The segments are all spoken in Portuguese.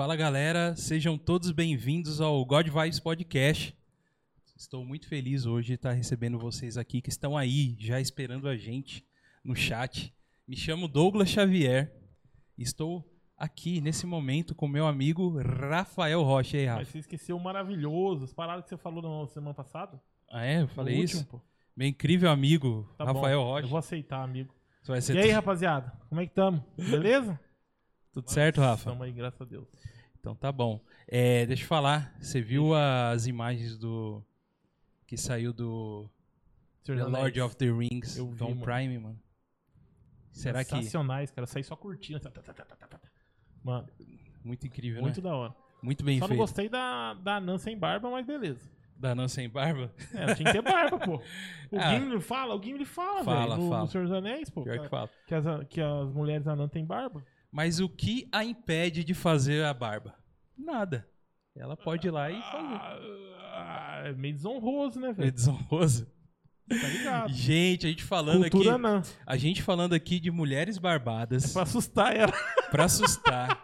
Fala galera, sejam todos bem-vindos ao God Vibes Podcast. Estou muito feliz hoje de estar recebendo vocês aqui que estão aí já esperando a gente no chat. Me chamo Douglas Xavier. Estou aqui nesse momento com meu amigo Rafael Rocha. E aí, Mas Rafa? você esqueceu o maravilhoso, as paradas que você falou na semana passada? Ah, é? Eu falei O isso? último. Meu incrível amigo Tá Rafael bom. Rocha. Eu vou aceitar, amigo. E aí, rapaziada? Como é que tamo? Beleza? tudo certo, Rafa? Tamo aí, graças a Deus. Então tá bom. É, deixa eu falar, você viu as imagens do que saiu do Senhor The Lord Anéis. of the Rings, Eu vi, Tom mano. Prime, mano? Será que Sensacionais, cara. Saí só curtindo. tá, tá, tá, tá, tá, tá. Mano, muito incrível, muito né? da hora. Muito bem Só não feito. gostei da, da Nan sem barba, mas beleza. Da Nan sem barba? É, ela tinha que ter barba, pô. O Ah. Gimli fala, o Gimli fala, Fala, velho. No, fala. no Senhor dos Anéis, pô. Pior que fala. as, que as mulheres anã têm barba. Mas o que a impede de fazer a barba? Nada. Ela pode ir lá e fazer. Ah, é meio desonroso, né, É velho? desonroso. Tá ligado? Gente, a gente falando Cultura aqui, anã. a gente falando aqui de mulheres barbadas Pra assustar ela. pra assustar.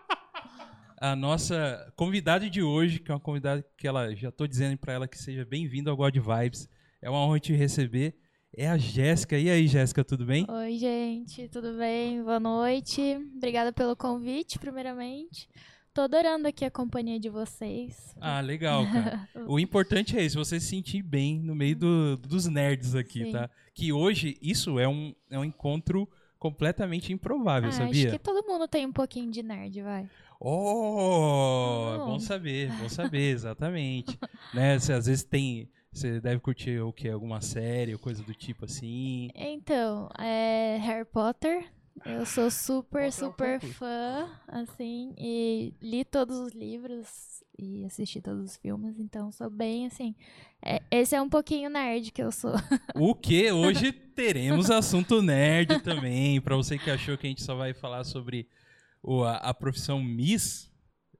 A nossa convidada de hoje, que é uma convidada que ela já tô dizendo pra ela que seja bem-vindo ao God Vibes. É uma honra te receber. É a Jéssica. E aí, Jéssica, tudo bem? Oi, gente, tudo bem? Boa noite. Obrigada pelo convite, primeiramente. Tô adorando aqui a companhia de vocês. Ah, legal, cara. O importante é isso, você se sentir bem no meio do- dos nerds aqui, Sim. tá? Que hoje isso é um, é um encontro completamente improvável, Ah, sabia? acho que todo mundo tem um pouquinho de nerd, vai. Oh, bom saber, bom saber, exatamente. né? Você às vezes tem, você deve curtir o que alguma série ou coisa do tipo assim. Então, é Harry Potter. Eu sou super, Potter é super fã, assim, e li todos os livros e assisti todos os filmes, então sou bem, assim. é- esse é um pouquinho nerd que eu sou. O que hoje teremos assunto nerd também, pra você que achou que a gente só vai falar sobre o, a, a profissão Miss.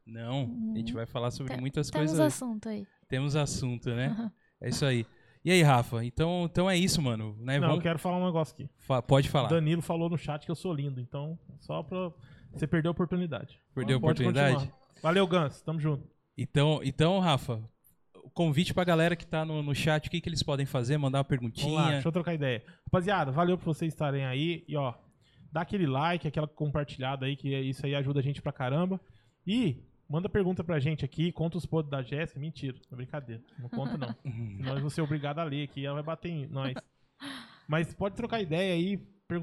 Não, a gente vai falar sobre muitas Temos coisas. assunto aí. Temos assunto, né? É isso aí. E aí, Rafa? Então, então é isso, mano. Né? Não, eu Vamos- quero falar um negócio aqui. fa- Pode O falar. Danilo falou no chat que eu sou lindo, então só pra. Você perdeu a oportunidade. Perdeu a oportunidade? Valeu, Gans. Tamo junto. Então, então, Rafa, o convite pra galera que tá no, no chat, o que, que eles podem fazer? Mandar uma Vamos lá, perguntinha. deixa eu trocar ideia. Rapaziada, valeu por vocês estarem aí. E ó, dá aquele like, aquela compartilhada aí, que isso aí ajuda a gente pra caramba. E manda pergunta pra gente aqui, conta os podres da Jéssica. Mentira, é brincadeira. Não conta não. Senão eu vou ser obrigado a ler aqui, ela vai bater em nós. Mas pode trocar ideia aí,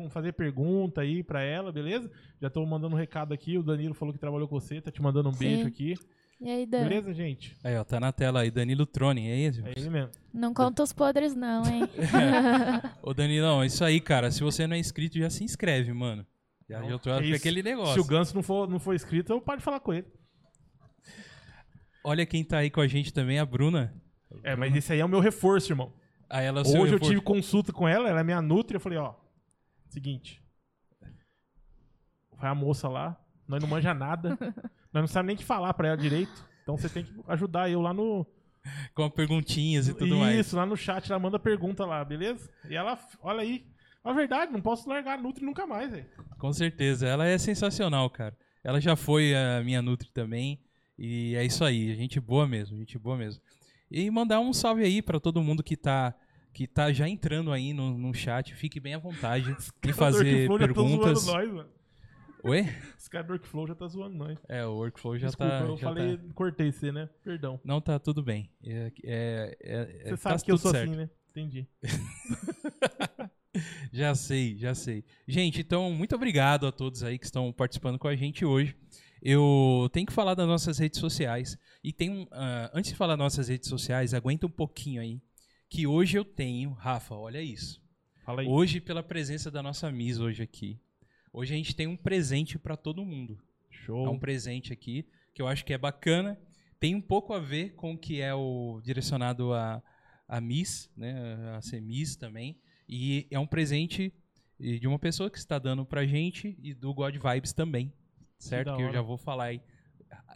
fazer pergunta aí pra ela, beleza? Já tô mandando um recado aqui, o Danilo falou que trabalhou com você, tá te mandando um Sim. beijo aqui. E aí, Dan? Beleza, gente? Aí, ó, tá na tela aí, Danilo Trone, é isso? É ele mesmo. Não conta os podres, não, hein? Ô, Danilão, é isso aí, cara. Se você não é inscrito, já se inscreve, mano. Já, Não, já tô isso. aquele negócio. Se o Ganso não for, não for inscrito, eu paro de falar com ele. Olha quem tá aí com a gente também, a Bruna. É, mas esse aí é o meu reforço, irmão. Aí ela é o seu Hoje eu reforço. tive consulta com ela, ela é minha nutri, eu falei, ó, seguinte. Vai a moça lá, nós não manja nada, nós não sabemos nem o que falar pra ela direito, então você tem que ajudar eu lá no... Com perguntinhas e tudo Isso, mais. lá no chat, ela manda pergunta lá, beleza? E ela, olha aí, a verdade, não posso largar a nutri nunca mais, velho. Com certeza. Ela é sensacional, cara. Ela já foi a minha Nutri também. E é isso aí. Gente boa mesmo. Gente boa mesmo. E mandar um salve aí pra todo mundo que tá, que tá já entrando aí no, no chat. Fique bem à vontade de fazer Workflow já tá perguntas. zoando nós, mano. Oi? Os caras do Workflow já tá zoando nós. É, o workflow já Desculpa, tá. eu já falei, tá- cortei você, né? Perdão. Não, tá tudo bem. É, é, é- Você é- sabe tá que eu sou certo. assim, né? Entendi. Já sei, já sei. Gente, então, muito obrigado a todos aí que estão participando com a gente hoje. Eu tenho que falar das nossas redes sociais. E tem um. ah, antes de falar das nossas redes sociais, aguenta um pouquinho aí. Que hoje eu tenho. Rafa, olha isso. Fala aí. Hoje, pela presença da nossa Miss hoje aqui. Hoje a gente tem um presente para todo mundo. Show. É um presente aqui que eu acho que é bacana. Tem um pouco a ver com o que é o direcionado a, a Miss, né? A ser Miss também. E é um presente de uma pessoa que está dando pra gente e do God Vibes também. Certo? da Que, eu já vou falar aí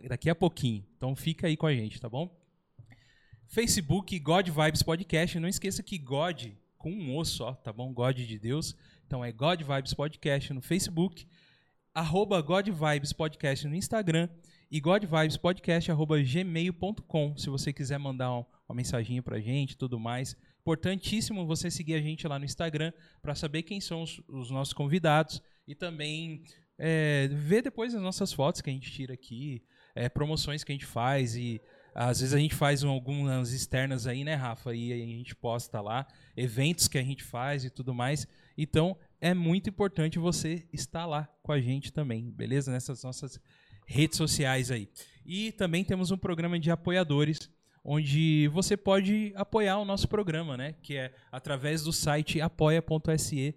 daqui a pouquinho. Então fica aí com a gente, tá bom? Facebook God Vibes Podcast. Não esqueça que God com um O só, tá bom? God de Deus. Então é God Vibes Podcast no Facebook, arroba God Vibes Podcast no Instagram e godvibespodcast.gmail.com se você quiser mandar um- uma mensagem pra gente e tudo mais. Importantíssimo você seguir a gente lá no Instagram para saber quem são os, os nossos convidados e também é, ver depois as nossas fotos que a gente tira aqui, é, promoções que a gente faz e às vezes a gente faz um- algumas externas aí, né, Rafa? E a gente posta lá, eventos que a gente faz e tudo mais. Então é muito importante você estar lá com a gente também, beleza? Nessas nossas redes sociais aí. E também temos um programa de apoiadores, onde você pode apoiar o nosso programa, né? Que é através do site apoia.se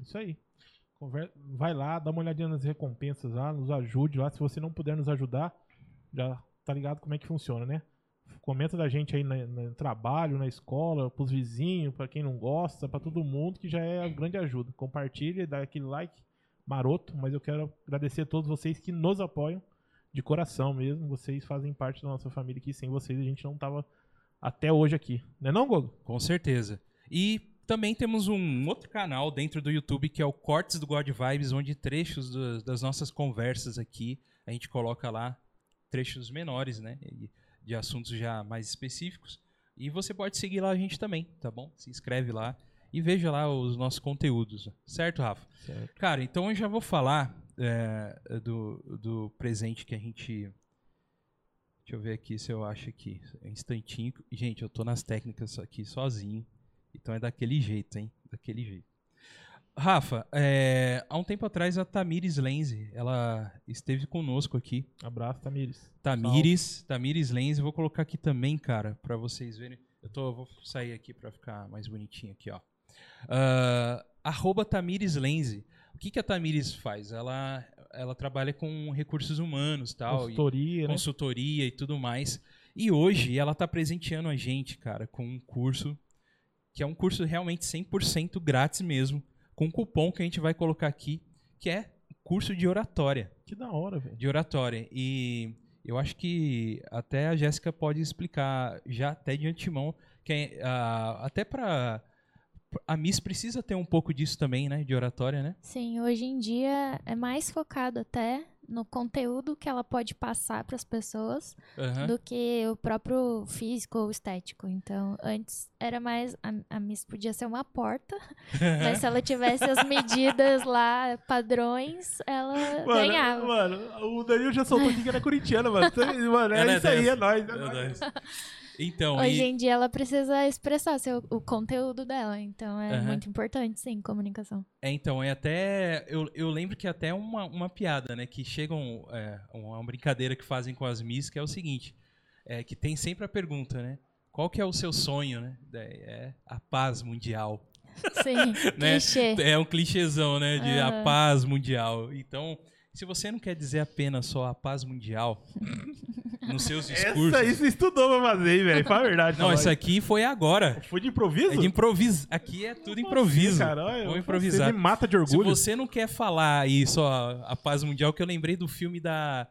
Isso aí. Conver- Vai lá, dá uma olhadinha nas recompensas lá, nos ajude lá. Se você não puder nos ajudar, já tá ligado como é que funciona, né? Comenta da gente aí no trabalho, na escola, pros vizinhos, pra quem não gosta, pra todo mundo, que já é grande ajuda. Compartilha, dá aquele like maroto, mas eu quero agradecer a todos vocês que nos apoiam de coração mesmo. Vocês fazem parte da nossa família aqui. Sem vocês a gente não tava até hoje aqui. Né não, Gogo? Com certeza. E também temos um outro canal dentro do YouTube que é o Cortes do God Vibes, onde trechos do- das nossas conversas aqui a gente coloca lá trechos menores, né? De assuntos já mais específicos. E você pode seguir lá a gente também, tá bom? Se inscreve lá e veja lá os nossos conteúdos, certo, Rafa? Certo. Cara, então eu já vou falar é, do, do presente que a gente. Deixa eu ver aqui se eu acho aqui. Um instantinho. Gente, eu tô nas técnicas aqui sozinho. Então é daquele jeito, hein? Daquele jeito. Rafa, é, há um tempo atrás a Tamires Lenze, ela esteve conosco aqui. Abraço, Tamires. Tamires, Tamires Lenze, vou colocar aqui também, cara, pra vocês verem. Eu tô, vou sair aqui pra ficar mais bonitinho aqui, ó. Ah, arroba Tamires Lenze. O que, que a Tamires faz? Ela, ela trabalha com recursos humanos tal, e Consultoria, né? consultoria e tudo mais. E hoje ela tá presenteando a gente, cara, com um curso que é um curso realmente 100% grátis mesmo, com um cupom que a gente vai colocar aqui, que é curso de oratória Que da hora, velho. de oratória. E eu acho que até a Jéssica pode explicar já até de antemão, que é, ah, até para a Miss precisa ter um pouco disso também, né, de oratória, né? Sim, hoje em dia é mais focado até no conteúdo que ela pode passar para as pessoas Aham. do que o próprio físico ou estético. Então, antes era mais. A, a Miss podia ser uma porta, mas se ela tivesse as medidas lá, padrões, ela ganhava. Mano, o Danilo já soltou aqui que era corintiano, mano. Então, Mano, é é isso aí, é nóis. É É nóis. Então, Hoje e- em dia ela precisa expressar seu, o conteúdo dela, então é Aham. muito importante, sim, comunicação. É, então, é até. Eu, eu lembro que é até uma, uma piada, né? Que chegam. É, uma brincadeira que fazem com as Miss, que é o seguinte: é, que tem sempre a pergunta, né? Qual que é o seu sonho, né? É a paz mundial. Sim, Né? clichê. É um clichêzão, né? De a Aham. paz mundial. Então, se você não quer dizer apenas só a paz mundial nos seus discursos. Essa aí você estudou pra fazer, velho. Fala a verdade. Não, isso aí. aqui foi agora. Foi de improviso? É de improviso. Aqui é tudo improviso. Cara, olha, Vamos você improvisar. me mata de Se orgulho. você não quer falar aí só a paz mundial, que eu lembrei do filme da,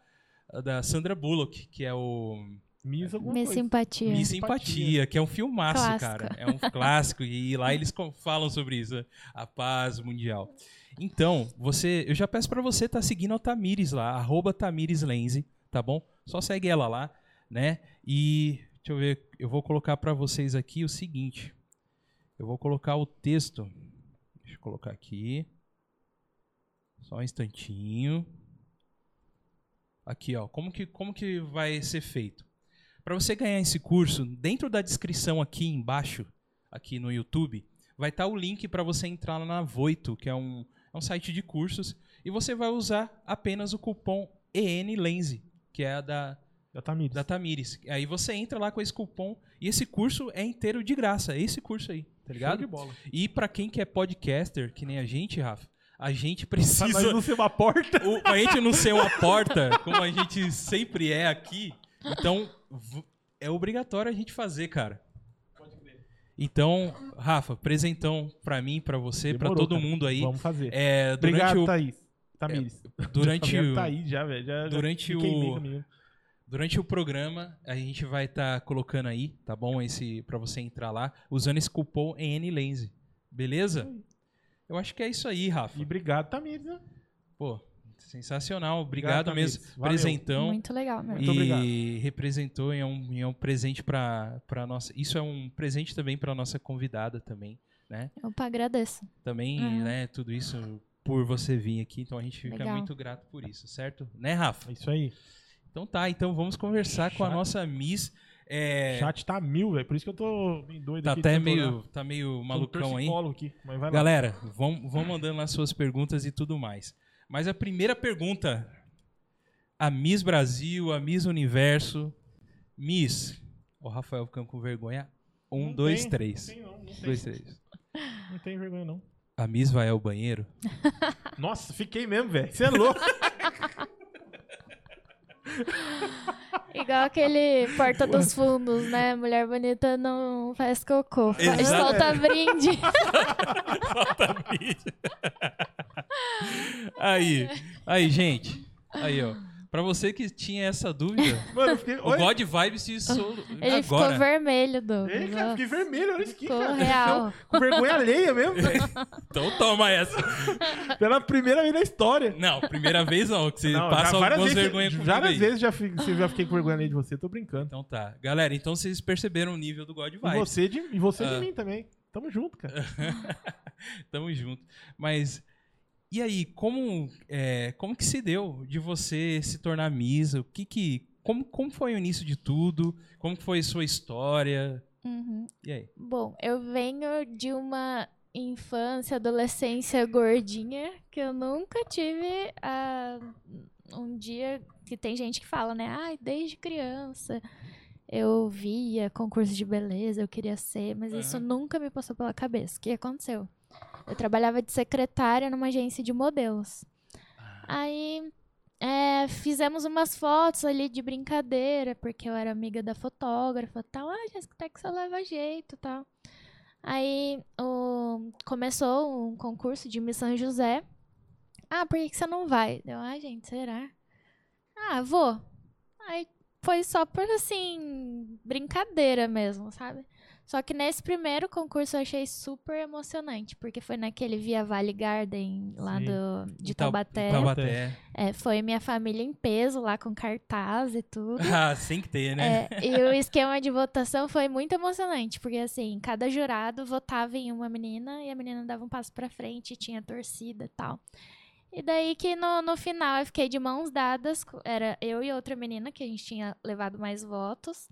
da Sandra Bullock, que é o Miss coisa. Simpatia. Miss Simpatia. Que é um filmaço, Clássico. cara. É um clássico. E lá eles falam sobre isso, né? a paz mundial. Então, você, eu já peço pra você estar seguindo a Tamires lá, arroba Tamires Lenze, tá bom? Só segue ela lá, né? E deixa eu ver, eu vou colocar pra vocês aqui o seguinte. Eu vou colocar o texto. Deixa eu colocar aqui. Só um instantinho. Aqui, ó. Como que, como que vai ser feito? Para você ganhar esse curso, dentro da descrição aqui embaixo, aqui no YouTube, vai estar o link para você entrar na Voito, que é um, é um site de cursos, e você vai usar apenas o cupom ENLense, que é a da, Da Tamires. da Tamires. Aí você entra lá com esse cupom e esse curso é inteiro de graça, é esse curso aí, tá Show ligado? de bola. E para quem que é podcaster, que nem a gente, Rafa, a gente Pra precisa não ser uma porta. o, a gente não ser uma porta, como a gente sempre é aqui, então é obrigatório a gente fazer, cara. Então, Rafa, presentão pra mim, pra você, pra Demorou, todo cara. mundo aí. Vamos fazer. É, durante Obrigado, o, Thaís. Tamires. durante Já o, Thaís já, velho. Já, já durante queimei o- comigo. durante o programa, a gente vai estar colocando aí, tá bom? Esse para você entrar lá, usando esse cupom ENLense. Beleza? Eu acho que é isso aí, Rafa. E obrigado, Tamires, né? Pô, sensacional. Obrigado Obrigado, mesmo. Valeu. Presentão. Muito legal mesmo. Muito e obrigado. representou e é um, e é um presente para para nossa. Isso é um presente também para nossa convidada também, né? Eu agradeço. Também, Uhum. né? Tudo isso por você vir aqui, então a gente fica Legal. muito grato por isso, certo? Né, Rafa? É isso aí. Então tá, então vamos conversar com a nossa Miss. É, O chat tá mil, velho. Por isso que eu tô meio doido tá aqui. até meio, tá meio malucão aí. aqui, mas vai lá. Galera, vão, vão mandando lá suas perguntas e tudo mais. Mas a primeira pergunta, a Miss Brasil, a Miss Universo, Miss, o Rafael ficando com vergonha. Um, Não dois, tem, três. Não tem, não. Não tem, Dois, três. não tem vergonha, não. A Miss vai ao banheiro? Nossa, fiquei mesmo, velho. Você é louco. Igual aquele Porta dos Fundos, né? Mulher bonita não faz cocô. Faz solta brinde. Falta vídeo. aí, aí, gente. Aí, ó. Pra você que tinha essa dúvida, Mano, eu fiquei. o Olha, God Vibes se sol... Ele ficou agora. vermelho, Douglas. Ei, cara, fiquei vermelho, olha isso aqui, Ficou cara. real. Com vergonha alheia mesmo. Então toma essa. Pela primeira vez na história. Não, primeira vez não, que você Não, passa algumas vezes, vergonhas comigo Várias aí. vezes já, fi- já fiquei com vergonha alheia de você, tô brincando. Então tá. Galera, então vocês perceberam o nível do God E Vibes. você, de, e você Ah. de mim também. Tamo junto, cara. Tamo junto. Mas, e aí, como, é, como que se deu de você se tornar Miss? O que que... Como, como foi o início de tudo? Como foi a sua história? Uhum. E aí? Bom, eu venho de uma infância, adolescência gordinha que eu nunca tive ah, um dia que tem gente que fala, né? Ai, desde criança eu via concurso de beleza, eu queria ser, mas isso Aham. nunca me passou pela cabeça. O que aconteceu? Eu trabalhava de secretária numa agência de modelos. Aí é, fizemos umas fotos ali de brincadeira, porque eu era amiga da fotógrafa e tal. Ah, Jéssica, até que você leva jeito e tal. Aí o- começou um concurso de Miss São José. Ah, por que, que você não vai? Deu, ah, gente, será? Ah, vou. Aí foi só por assim, brincadeira mesmo, sabe? Só que nesse primeiro concurso eu achei super emocionante, porque foi naquele Via Valley Garden lá Sim. do, de Tau- Taubaté. Taubaté. É, foi minha família em peso lá com cartaz e tudo. Ah, sem que ter, né? É, e o esquema de votação foi muito emocionante, porque assim, cada jurado votava em uma menina e a menina dava um passo pra frente, tinha torcida e tal. E daí que no, no final eu fiquei de mãos dadas, era eu e outra menina que a gente tinha levado mais votos.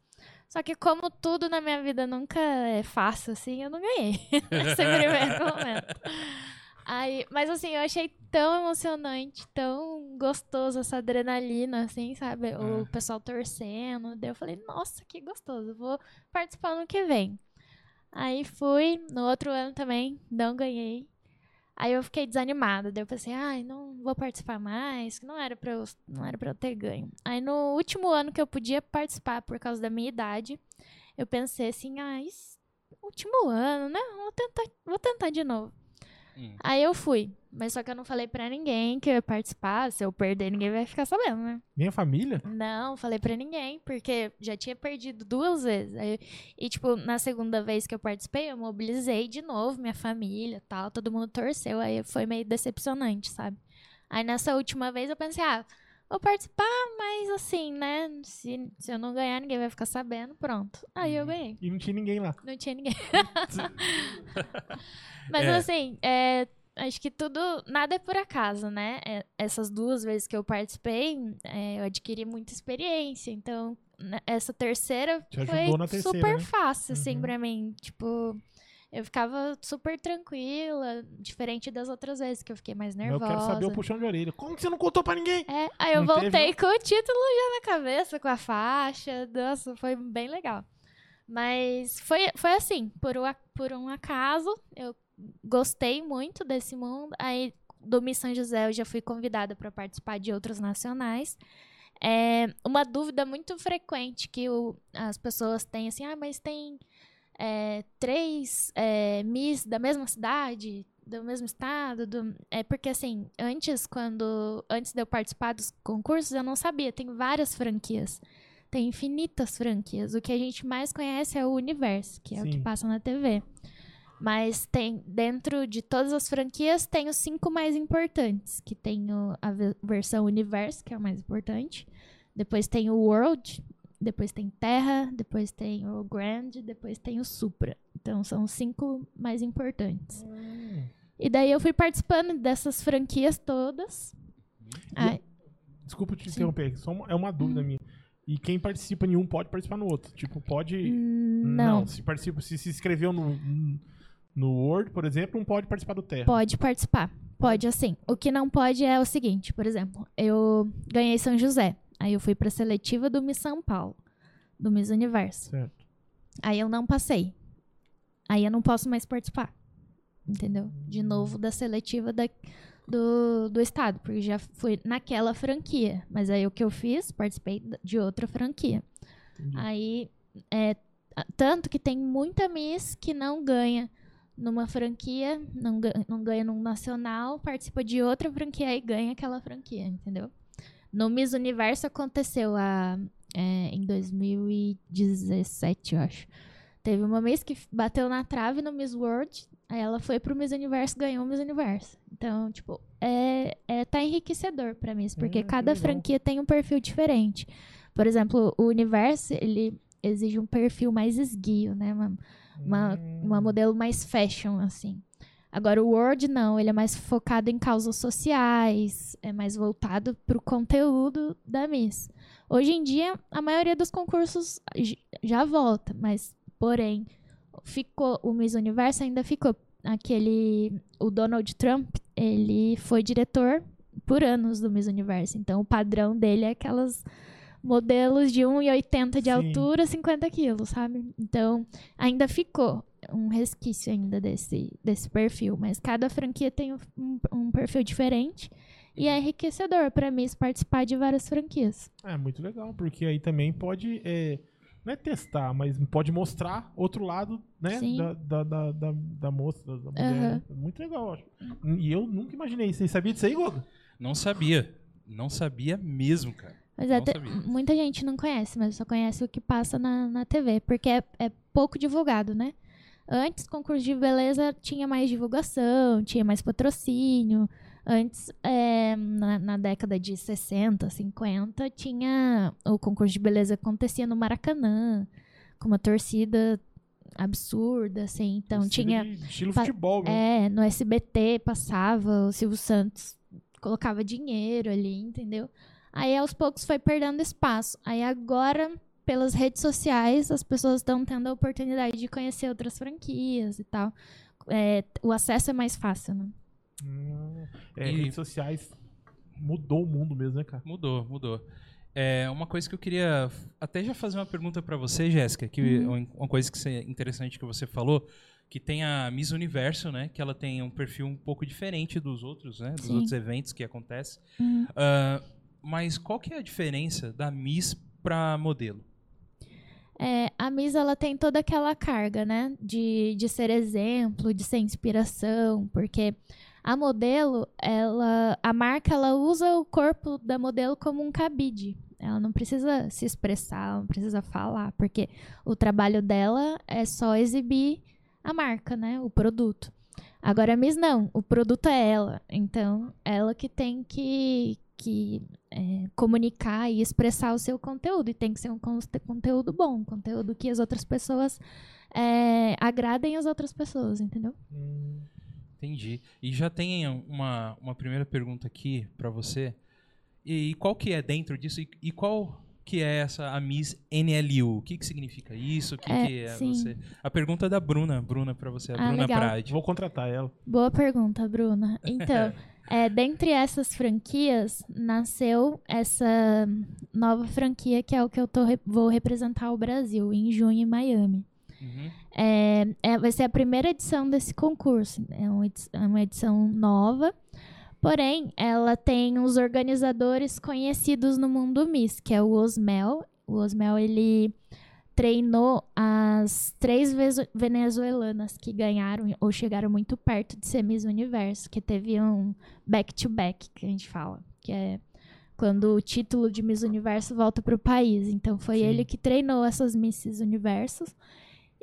Só que como tudo na minha vida nunca é fácil assim, eu não ganhei nesse primeiro momento. Aí, mas assim, eu achei tão emocionante, tão gostoso essa adrenalina, assim, sabe? O Ah. pessoal torcendo. Daí eu falei, nossa, que gostoso, vou participar no que vem. Aí fui, no outro ano também, não ganhei. Aí eu fiquei desanimada. Daí eu pensei, ai, não vou participar mais, que não era pra eu, não era pra eu ter ganho. Aí no último ano que eu podia participar por causa da minha idade, eu pensei assim, ah, isso, último ano, né? Vou tentar, vou tentar de novo. Hum. Aí eu fui, mas só que eu não falei pra ninguém que eu ia participar. Se eu perder, ninguém vai ficar sabendo, né? Minha família? Não, falei pra ninguém, porque já tinha perdido duas vezes. Aí- e, tipo, na segunda vez que eu participei, eu mobilizei de novo minha família tal, todo mundo torceu. Aí foi meio decepcionante, sabe? Aí nessa última vez eu pensei, ah, vou participar, mas assim, né? Se, se eu não ganhar, ninguém vai ficar sabendo, pronto. Aí eu ganhei. E não tinha ninguém lá. Não tinha ninguém. Mas É. assim, é, acho que tudo, nada é por acaso, né? É, essas duas vezes que eu participei, é, eu adquiri muita experiência. Então, né, essa terceira Te foi terceira, super né? fácil, assim, Uhum. pra mim. Tipo, eu ficava super tranquila, diferente das outras vezes que eu fiquei mais nervosa. eu quero saber o puxão de orelha. Como que você não contou pra ninguém? É, aí eu Não teve, voltei com o título já na cabeça, com a faixa. Nossa, foi bem legal. Mas foi, foi assim, por, um a- por um acaso, eu gostei muito desse mundo. Aí, do Miss São José, eu já fui convidada para participar de outros nacionais. É, uma dúvida muito frequente que o- as pessoas têm, assim, ah, mas tem é, três é, Miss da mesma cidade, do mesmo estado, do- é porque assim, antes quando antes de eu participar dos concursos, eu não sabia, tem várias franquias. Tem infinitas franquias. O que a gente mais conhece é o Universo, que é o que Sim. passa na TV. Mas tem, dentro de todas as franquias, tem os cinco mais importantes. Que tem o- a ve- versão Universe, que é o mais importante. Depois tem o World, depois tem Terra, depois tem o Grand, depois tem o Supra. Então são os cinco mais importantes. Hum. E daí eu fui participando dessas franquias todas. Desculpa te Sim. interromper, é uma dúvida minha. E quem participa em um pode participar no outro. Tipo, pode. hum, não. se participa, se se inscreveu no, no Word, por exemplo, não pode participar do Terra. Pode participar. Pode, assim. O que não pode é o seguinte, por exemplo, eu ganhei São José. Aí eu fui pra seletiva do Miss São Paulo, do Miss Universo. Certo. Aí eu não passei. Aí eu não posso mais participar. Entendeu? De novo da seletiva da, do, do estado, porque já fui naquela franquia. Mas aí o que eu fiz, participei de outra franquia. Entendi. Aí, é, tanto que tem muita Miss que não ganha numa franquia, não, ga- não ganha num nacional, participa de outra franquia e ganha aquela franquia, entendeu? No Miss Universo aconteceu a, é, em 2017, eu acho. Teve uma Miss que bateu na trave no Miss World, aí ela foi pro Miss Universo e ganhou o Miss Universo. Então, tipo, é, é tá enriquecedor pra Miss, porque Hum, cada franquia tem um perfil diferente. Por exemplo, o Universo, ele exige um perfil mais esguio, né? Uma, uma, Hum. uma modelo mais fashion, assim. Agora, o Word, não. Ele é mais focado em causas sociais, é mais voltado pro conteúdo da Miss. Hoje em dia, a maioria dos concursos já volta, mas, porém, ficou o Miss Universo ainda ficou. Aquele, o Donald Trump, ele foi diretor por anos do Miss Universo. Então, o padrão dele é aquelas modelos de 1,80 de Sim. altura, 50 quilos, sabe? Então, ainda ficou um resquício ainda desse, desse perfil. Mas cada franquia tem um, um- perfil diferente. E é enriquecedor para mim participar de várias franquias. É muito legal, porque aí também pode. é, não é testar, mas pode mostrar outro lado, né? Sim. Da, da, da, da, da moça, da, da mulher. Aham. Muito legal, eu acho. E eu nunca imaginei. Você sabia disso aí, Gogo? Não sabia. Não sabia mesmo, cara. Mas é te- muita gente não conhece, mas só conhece o que passa na, na TV, porque é, é pouco divulgado, né? Antes, concurso de beleza tinha mais divulgação, tinha mais patrocínio. Antes, é, na, na década de 60, 50, tinha o concurso de beleza acontecia no Maracanã, com uma torcida absurda, assim. Então Estilo tinha de- estilo futebol, mesmo. é, no SBT passava, o Silvio Santos colocava dinheiro ali, entendeu? Aí aos poucos foi perdendo espaço. Aí agora, pelas redes sociais, as pessoas estão tendo a oportunidade de conhecer outras franquias e tal. É, o acesso é mais fácil, né? Hum, é, E- redes sociais mudou o mundo mesmo, né, cara? Mudou, mudou. É uma coisa que eu queria até já fazer uma pergunta pra você, Jéssica, que Uhum. uma coisa que você- interessante que você falou, que tem a Miss Universo, né, que ela tem um perfil um pouco diferente dos outros, né, dos Sim. outros eventos que acontecem. Uhum. Ah, mas qual que é a diferença da Miss pra modelo? É, a Miss ela tem toda aquela carga, né? De, de ser exemplo, de ser inspiração, porque a modelo, ela, a marca, ela usa o corpo da modelo como um cabide. Ela não precisa se expressar, não precisa falar, porque o trabalho dela é só exibir a marca, né? O produto. Agora a Miss não, o produto é ela. Então, ela que tem que, que é, comunicar e expressar o seu conteúdo. E tem que ser um conte- conteúdo bom, um conteúdo que as outras pessoas é, agradem as outras pessoas, entendeu? Hum, Entendi. E já tem uma, uma primeira pergunta aqui pra você. E, qual que é dentro disso? E, e qual que é essa a Miss NLU? O que que significa isso? O que É, que é você? A pergunta é da Bruna, Bruna pra você, a Ah, Bruna legal. Prade. vou contratar ela. Boa pergunta, Bruna. Então, é, dentre essas franquias, nasceu essa nova franquia que é o que eu tô vou representar o Brasil em junho em Miami. Uhum. É, é- vai ser a primeira edição desse concurso. É uma é uma edição nova. Porém, ela tem uns organizadores conhecidos no mundo Miss, que é o Osmel. O Osmel, ele treinou as três venezuelanas que ganharam ou chegaram muito perto de ser Miss Universo, que teve um back-to-back, que a gente fala, que é quando o título de Miss Universo volta para o país. Então, foi Sim. ele que treinou essas Misses Universos.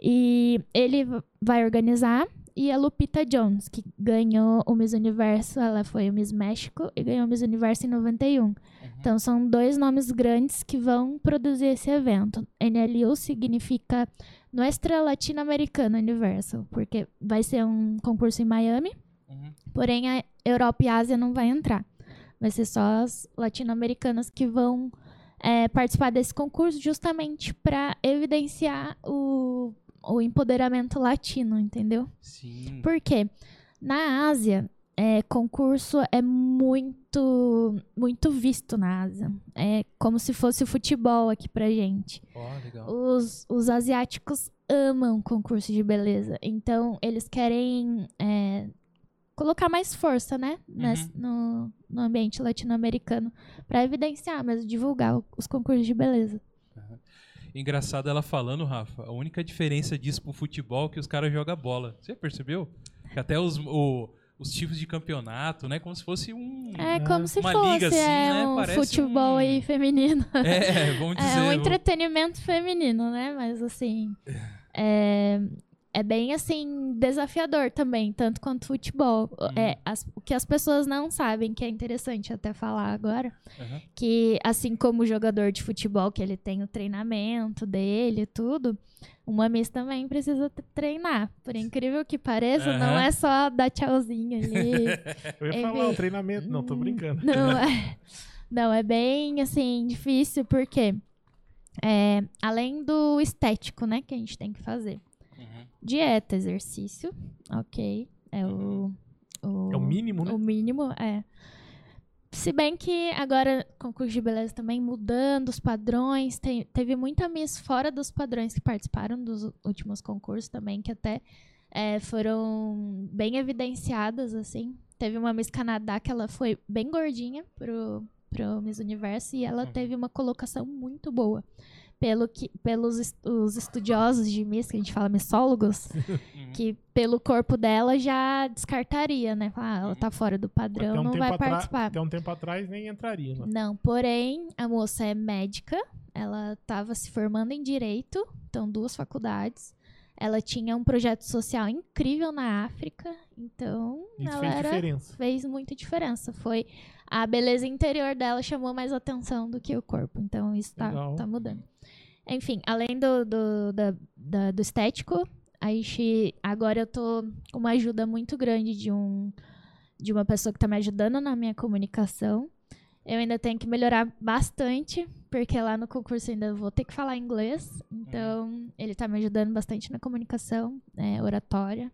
E ele vai organizar. E a Lupita Jones, que ganhou o Miss Universo, ela foi o Miss México e ganhou o Miss Universo em 91. Então são dois nomes grandes que vão produzir esse evento. NLU significa Nuestra Latino-Americana Universal, porque vai ser um concurso em Miami, Uhum. porém a Europa e a Ásia não vai entrar. Vai ser só as latino-americanas que vão é, participar desse concurso justamente para evidenciar o, o empoderamento latino, entendeu? Sim. Por quê? Na Ásia, é, concurso é muito, muito visto na Ásia. É como se fosse o futebol aqui pra gente. Ó, legal. Os, os asiáticos amam concurso de beleza. Então, eles querem é, colocar mais força, né? nes- no, no ambiente latino-americano. Pra evidenciar, mas divulgar os concursos de beleza. Engraçado ela falando, Rafa, a única diferença disso pro futebol é que os caras jogam bola. Você percebeu? Que até os, o- os tipos de campeonato, né? Como se fosse um. É como se fosse liga assim, é, né? um Parece futebol um- aí feminino. É, vamos dizer. É um vamos- entretenimento feminino, né? Mas assim. É, é bem assim, desafiador também, tanto quanto futebol. Uhum. É, as- o que as pessoas não sabem, que é interessante até falar agora, Aham. que assim como o jogador de futebol, que ele tem o treinamento dele e tudo, uma Miss também precisa treinar. Por incrível que pareça, não Aham. é só dar tchauzinho ali. Eu ia É falar bem- o treinamento. Não, tô brincando. Não é, não, é bem, assim, difícil, porque é, além do estético, né, que a gente tem que fazer. Uhum. Dieta, exercício, ok, é o... o É o mínimo, né? o mínimo, é. Se bem que agora, concurso de beleza também mudando os padrões, tem- teve muita Miss fora dos padrões que participaram dos últimos concursos também, que até é, foram bem evidenciadas, assim. Teve uma Miss Canadá que ela foi bem gordinha pro, pro Miss Universo e ela Uhum. teve uma colocação muito boa. Pelo que, pelos es- os estudiosos de Miss, que a gente fala missólogos, Uhum. que pelo corpo dela já descartaria, né? Ah, ela tá fora do padrão, um, não vai participar. até um tempo atrás nem entraria. Né? Não, porém, a moça é médica, ela estava se formando em direito, então duas faculdades. Ela tinha um projeto social incrível na África, então Isso ela fez era, diferença. fez muita diferença. Foi a beleza interior dela chamou mais atenção do que o corpo, então isso tá, Legal. tá mudando. Enfim, além do, do, da- da- do estético, a gente agora eu tô com uma ajuda muito grande de um de uma pessoa que tá me ajudando na minha comunicação. Eu ainda tenho que melhorar bastante, porque lá no concurso ainda vou ter que falar inglês. Então, ele tá me ajudando bastante na comunicação, é, oratória.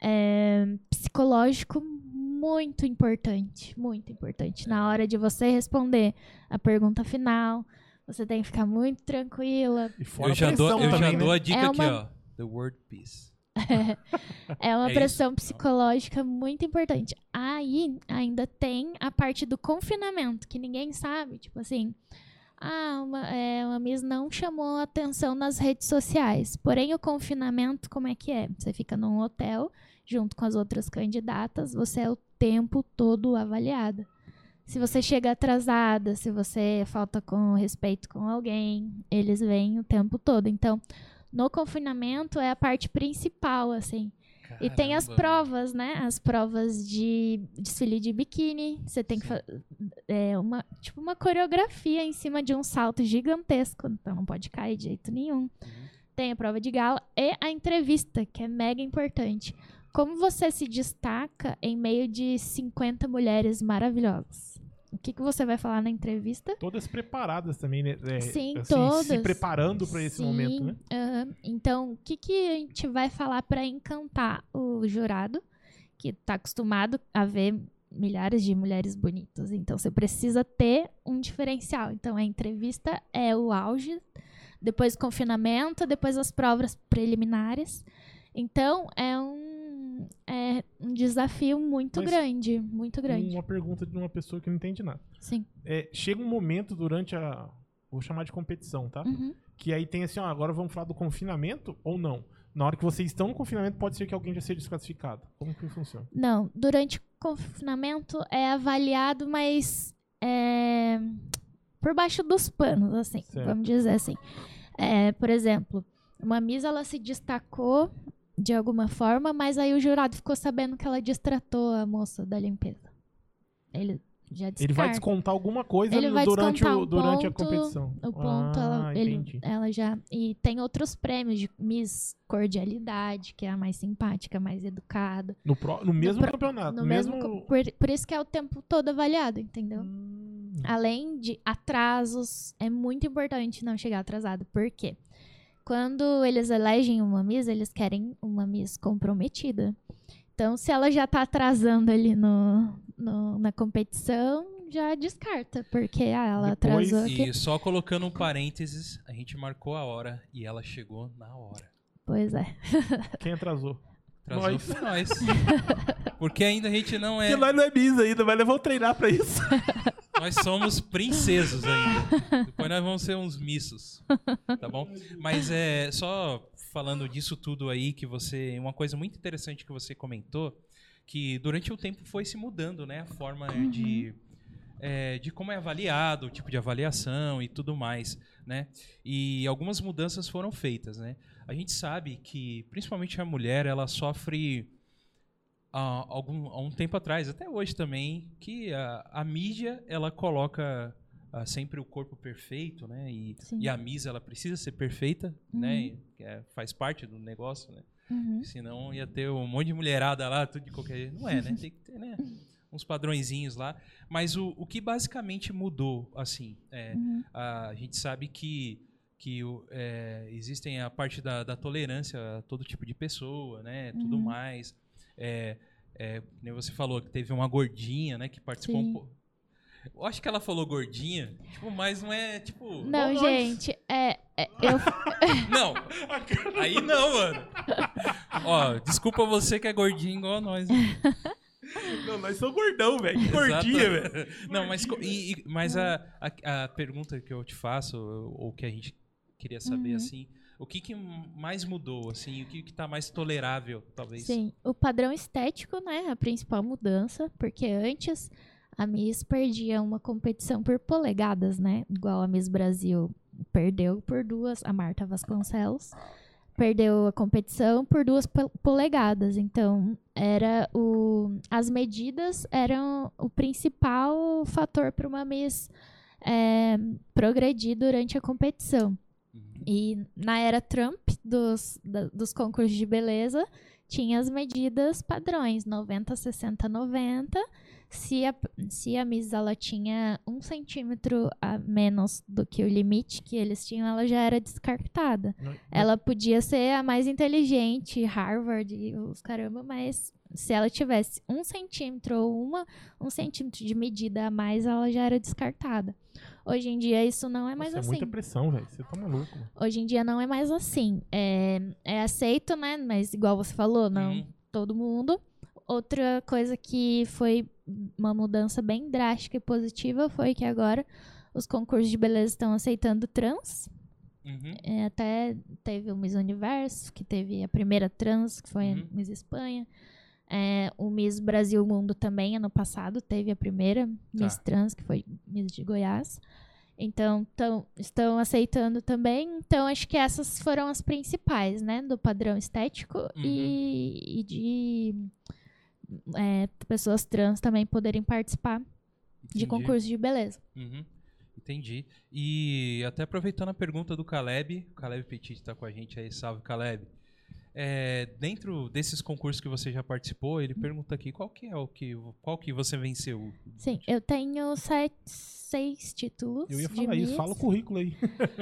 É, psicológico, muito importante. Muito importante. Na hora de você responder a pergunta final, você tem que ficar muito tranquila. E fora Eu já, dou, eu já também, dou né? a dica É aqui, uma- ó. The word peace. É uma É pressão isso? psicológica muito importante. Aí ainda tem a parte do confinamento, que ninguém sabe. Tipo assim, ah, uma, é, uma Miss não chamou atenção nas redes sociais. Porém, o confinamento, como é que é? Você fica num hotel junto com as outras candidatas, você é o tempo todo avaliada. Se você chega atrasada, se você falta com respeito com alguém, eles vêm o tempo todo. Então, no confinamento é a parte principal, assim. E tem as Caramba. provas, né? As provas de desfile de biquíni. Você tem que fazer uma, tipo uma coreografia em cima de um salto gigantesco. Então não pode cair de jeito nenhum. Uhum. Tem a prova de gala e a entrevista, que é mega importante. Como você se destaca em meio de 50 mulheres maravilhosas? O que, que você vai falar na entrevista? Todas preparadas também, né? É, Sim, assim, todas. Se preparando para esse Sim, momento, né? Então, o que, que a gente vai falar para encantar o jurado, que está acostumado a ver milhares de mulheres bonitas? Então, você precisa ter um diferencial. Então, a entrevista é o auge, depois confinamento, depois as provas preliminares. Então, é um, é um desafio muito Mas grande, muito grande. Uma pergunta de uma pessoa que não entende nada. Sim. É, chega um momento durante a. Vou chamar de competição, tá? Uhum. Que aí tem assim, ó, agora vamos falar do confinamento ou não? Na hora que vocês estão no confinamento, pode ser que alguém já seja desclassificado. Como que funciona? Não, durante o confinamento é avaliado, mas é, por baixo dos panos, assim, Certo. vamos dizer assim. É, por exemplo, uma Miss ela se destacou de alguma forma, mas aí o jurado ficou sabendo que ela distratou a moça da limpeza. Ele já descarta. Ele vai descontar alguma coisa Ele durante, o, um durante a ponto, competição. O ponto, ah, ela, ele- ela já. E tem outros prêmios de Miss Cordialidade, que é a mais simpática, mais educada. No, pró- no mesmo pro- campeonato. No no mesmo. mesmo, por, por isso que é o tempo todo avaliado, entendeu? Hum, Além de atrasos, é muito importante não chegar atrasado. Por quê? Quando eles elegem uma Miss, eles querem uma Miss comprometida. Então, se ela já tá atrasando ali no, no- na competição, já descarta, porque ah, ela Depois- atrasou aqui. E só colocando um parênteses, a gente marcou a hora e ela chegou na hora. Pois é. Quem atrasou? Atrasou Nós. foi nós. Porque ainda a gente não é. Porque nós não é bis ainda, mas nós vamos treinar pra isso. Nós somos princesos ainda. Depois nós vamos ser uns missos. Tá bom? Mas é só falando disso tudo aí que você. Uma coisa muito interessante que você comentou, que durante o tempo foi se mudando, né? A forma de. é, de como é avaliado, o tipo de avaliação e tudo mais, né? E algumas mudanças foram feitas, né? A gente sabe que, principalmente a mulher, ela sofre há, algum, há um tempo atrás, até hoje também, que a, a mídia ela coloca ah, sempre o corpo perfeito, né? E, e a Miss ela precisa ser perfeita, né? E, que é- faz parte do negócio, né? Uhum. Senão ia ter um monte de mulherada lá, tudo de qualquer jeito. Não é, né? Tem que ter, né? Uns padrõezinhos lá. Mas o, o que basicamente mudou, assim, é, Uhum. a gente sabe que, que o- é, existem a parte da, da tolerância a todo tipo de pessoa, né? Tudo Uhum. mais. É, é, nem você falou que teve uma gordinha, né? Que participou Sim. um pouco. Eu acho que ela falou gordinha, tipo, mas não é, tipo... Não, nós. gente, é, é- eu, Não, aí não, mano. Ó, desculpa você que é gordinho igual nós. né? Não, nós somos gordão, velho. Que Gordinha, velho. Não, mas, e- e- mas a, a, a pergunta que eu te faço, ou que a gente queria saber, Uhum. assim, o que, que mais mudou, assim, o que, que tá mais tolerável, talvez? Sim, o padrão estético, né, a principal mudança, porque antes a Miss perdia uma competição por polegadas, né, igual a Miss Brasil perdeu por duas, a Marta Vasconcelos perdeu a competição por duas po- polegadas, então era o as medidas eram o principal fator para uma Miss é, progredir durante a competição. E na era Trump, dos, da- dos concursos de beleza, tinha as medidas padrões, 90, 60, 90. Se a, se a Miss ela tinha um centímetro a menos do que o limite que eles tinham, ela já era descartada. Ela podia ser a mais inteligente, Harvard e os caramba, mas se ela tivesse um centímetro ou uma, um centímetro de medida a mais, ela já era descartada. Hoje em dia isso não é mais Nossa, assim. É muita pressão, velho. Você tá maluco. Hoje em dia não é mais assim. É, é aceito, né? Mas igual você falou, não Uhum. todo mundo. Outra coisa que foi uma mudança bem drástica e positiva foi que agora os concursos de beleza estão aceitando trans. Uhum. É, até teve o Miss Universo, que teve a primeira trans, que foi Uhum. a Miss Espanha. É, o Miss Brasil Mundo também, ano passado, teve a primeira Miss Tá. Trans, que foi Miss de Goiás. Então, tão, estão aceitando também. Então, acho que essas foram as principais, né? Do padrão estético Uhum. e, e de é, pessoas trans também poderem participar de Entendi. concursos de beleza. Uhum. Entendi. E até aproveitando a pergunta do Caleb, o Caleb Petit está com a gente aí, salve Caleb. É, dentro desses concursos que você já participou, ele pergunta aqui qual que é o que, qual que você venceu? Sim, eu tenho sete, seis títulos. Eu ia de falar isso. Miss. Fala o currículo aí.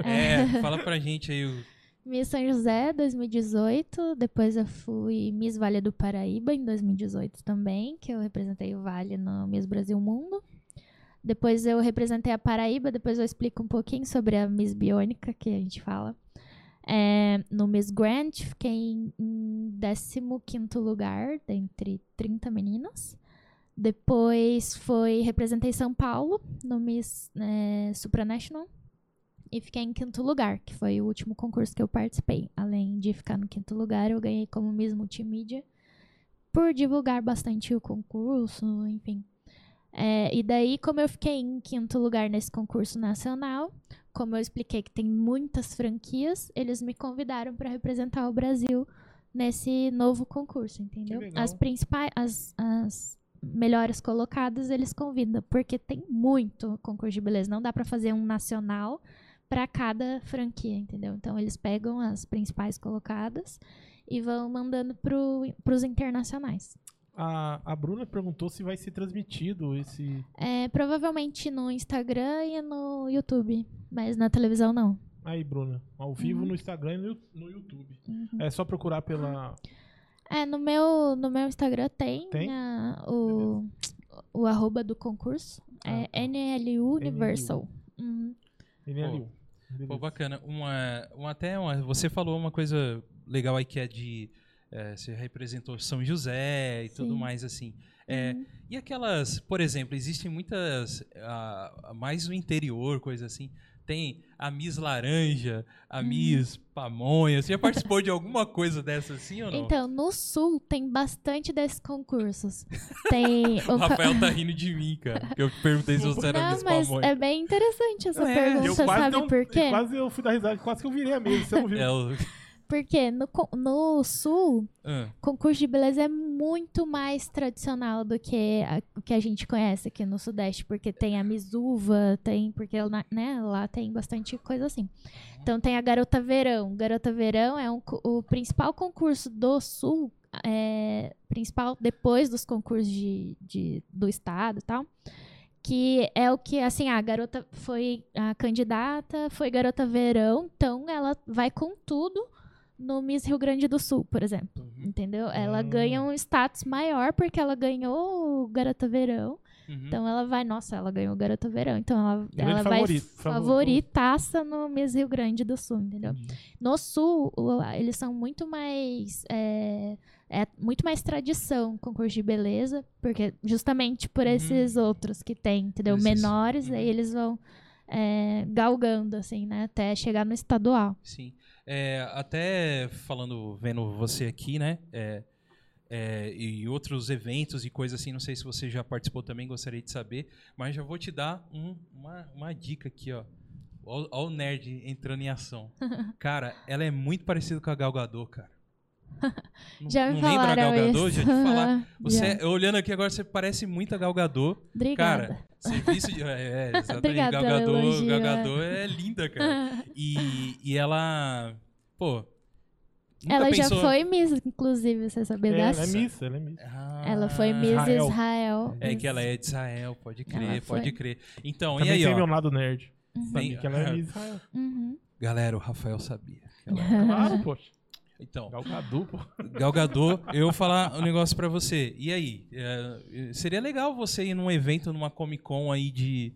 É, fala pra gente aí o, Miss São José 2018, depois eu fui Miss Vale do Paraíba em 2018 também, que eu representei o Vale no Miss Brasil Mundo. Depois eu representei a Paraíba, depois eu explico um pouquinho sobre a Miss Biônica, que a gente fala. É, no Miss Grant, fiquei em 15º lugar, dentre 30 meninas. Depois foi representei São Paulo no Miss é, Supranational e fiquei em quinto lugar, que foi o último concurso que eu participei. Além de ficar no quinto lugar, eu ganhei como Miss Multimídia por divulgar bastante o concurso, enfim. É, e daí, como eu fiquei em quinto lugar nesse concurso nacional, como eu expliquei que tem muitas franquias, eles me convidaram para representar o Brasil nesse novo concurso, entendeu? As principais, as, as melhores colocadas eles convidam, porque tem muito concurso de beleza. Não dá para fazer um nacional para cada franquia, entendeu? Então eles pegam as principais colocadas e vão mandando para os internacionais. A, a Bruna perguntou se vai ser transmitido esse. É, provavelmente no Instagram e no YouTube, mas na televisão não. Aí, Bruna. Ao vivo Uhum. no Instagram e no, no YouTube. Uhum. É só procurar pela. É, no meu, no meu Instagram tem, Tem? a- o, o arroba do concurso. Ah, É tá. NLU Universal. Uhum. NLU. Pô, Beleza. bacana. Uma, uma, até uma, você falou uma coisa legal aí que é de. É, você representou São José e tudo Sim. mais assim. É, Uhum. E aquelas, por exemplo, existem muitas. ah, mais no interior, coisa assim. Tem a Miss Laranja, a Uhum. Miss Pamonha. Você já participou de alguma coisa dessa assim ou não? Então, no sul tem bastante desses concursos. Tem o Rafael tá rindo de mim, cara. Eu perguntei se você era Não, Miss mas Pamonha. é bem interessante essa É, pergunta, eu quase, sabe um- por quê? quase eu fui dar risada, quase que eu virei a mesa. Você não viu? É o- Porque no, no sul, Ah, concurso de beleza é muito mais tradicional do que a- o que a gente conhece aqui no Sudeste, porque tem a Misuva, tem, porque lá, né, lá tem bastante coisa assim. Então tem a Garota Verão. Garota Verão é um o principal concurso do Sul, é, principal depois dos concursos de, de- do Estado e tal. Que é o que, assim, a garota foi a candidata, foi garota verão, então ela vai com tudo no Miss Rio Grande do Sul, por exemplo. uhum, Entendeu? Ela Hum. ganha um status maior porque ela ganhou o Garota Verão. uhum. Então ela vai, nossa, ela ganhou o Garota Verão. Então ela, Grande ela vai favorito, favor- favoritaça no Miss Rio Grande do Sul, entendeu? No Sul, o- eles são muito mais. É, é muito mais tradição concurso de beleza, porque justamente por Uhum. esses outros que tem, entendeu? Esses- Menores, uhum. aí eles vão é, galgando, assim, né? Até chegar no estadual. Sim. É, até falando, vendo você aqui, né? é, é, e outros eventos e coisas assim, não sei se você já participou também, gostaria de saber, mas já vou te dar um- uma, uma dica aqui, ó. Ó o nerd entrando em ação. Cara, ela é muito parecida com a Gal Gadot, cara. Não, Já me não lembra a falaram Gal Gadot? isso. Já te falar. Você, Já. olhando aqui agora, você parece muito a Gal Gadot. Obrigada. Cara, serviço de... É, é exatamente. Obrigada Gal pelo Gadot, elogio, Gal é. Gadot é linda, cara. E, e ela. Pô. nunca ela pensou... já foi Miss, inclusive, você sabia É, ela é dessa? Miss, ela é Miss. Ah, Ela foi Miss Israel. Israel. É que ela é de Israel, pode crer, pode crer. Então, Também e aí, tem ó. meu lado nerd. Uhum. Sabia que ela é Miss Israel. Uhum. Galera, o Rafael sabia. Ela- Claro, poxa. Então, Gal Gadot, pô. Gal Gadot, eu vou falar um negócio pra você. E aí? É, seria legal você ir num evento, numa Comic Con aí de.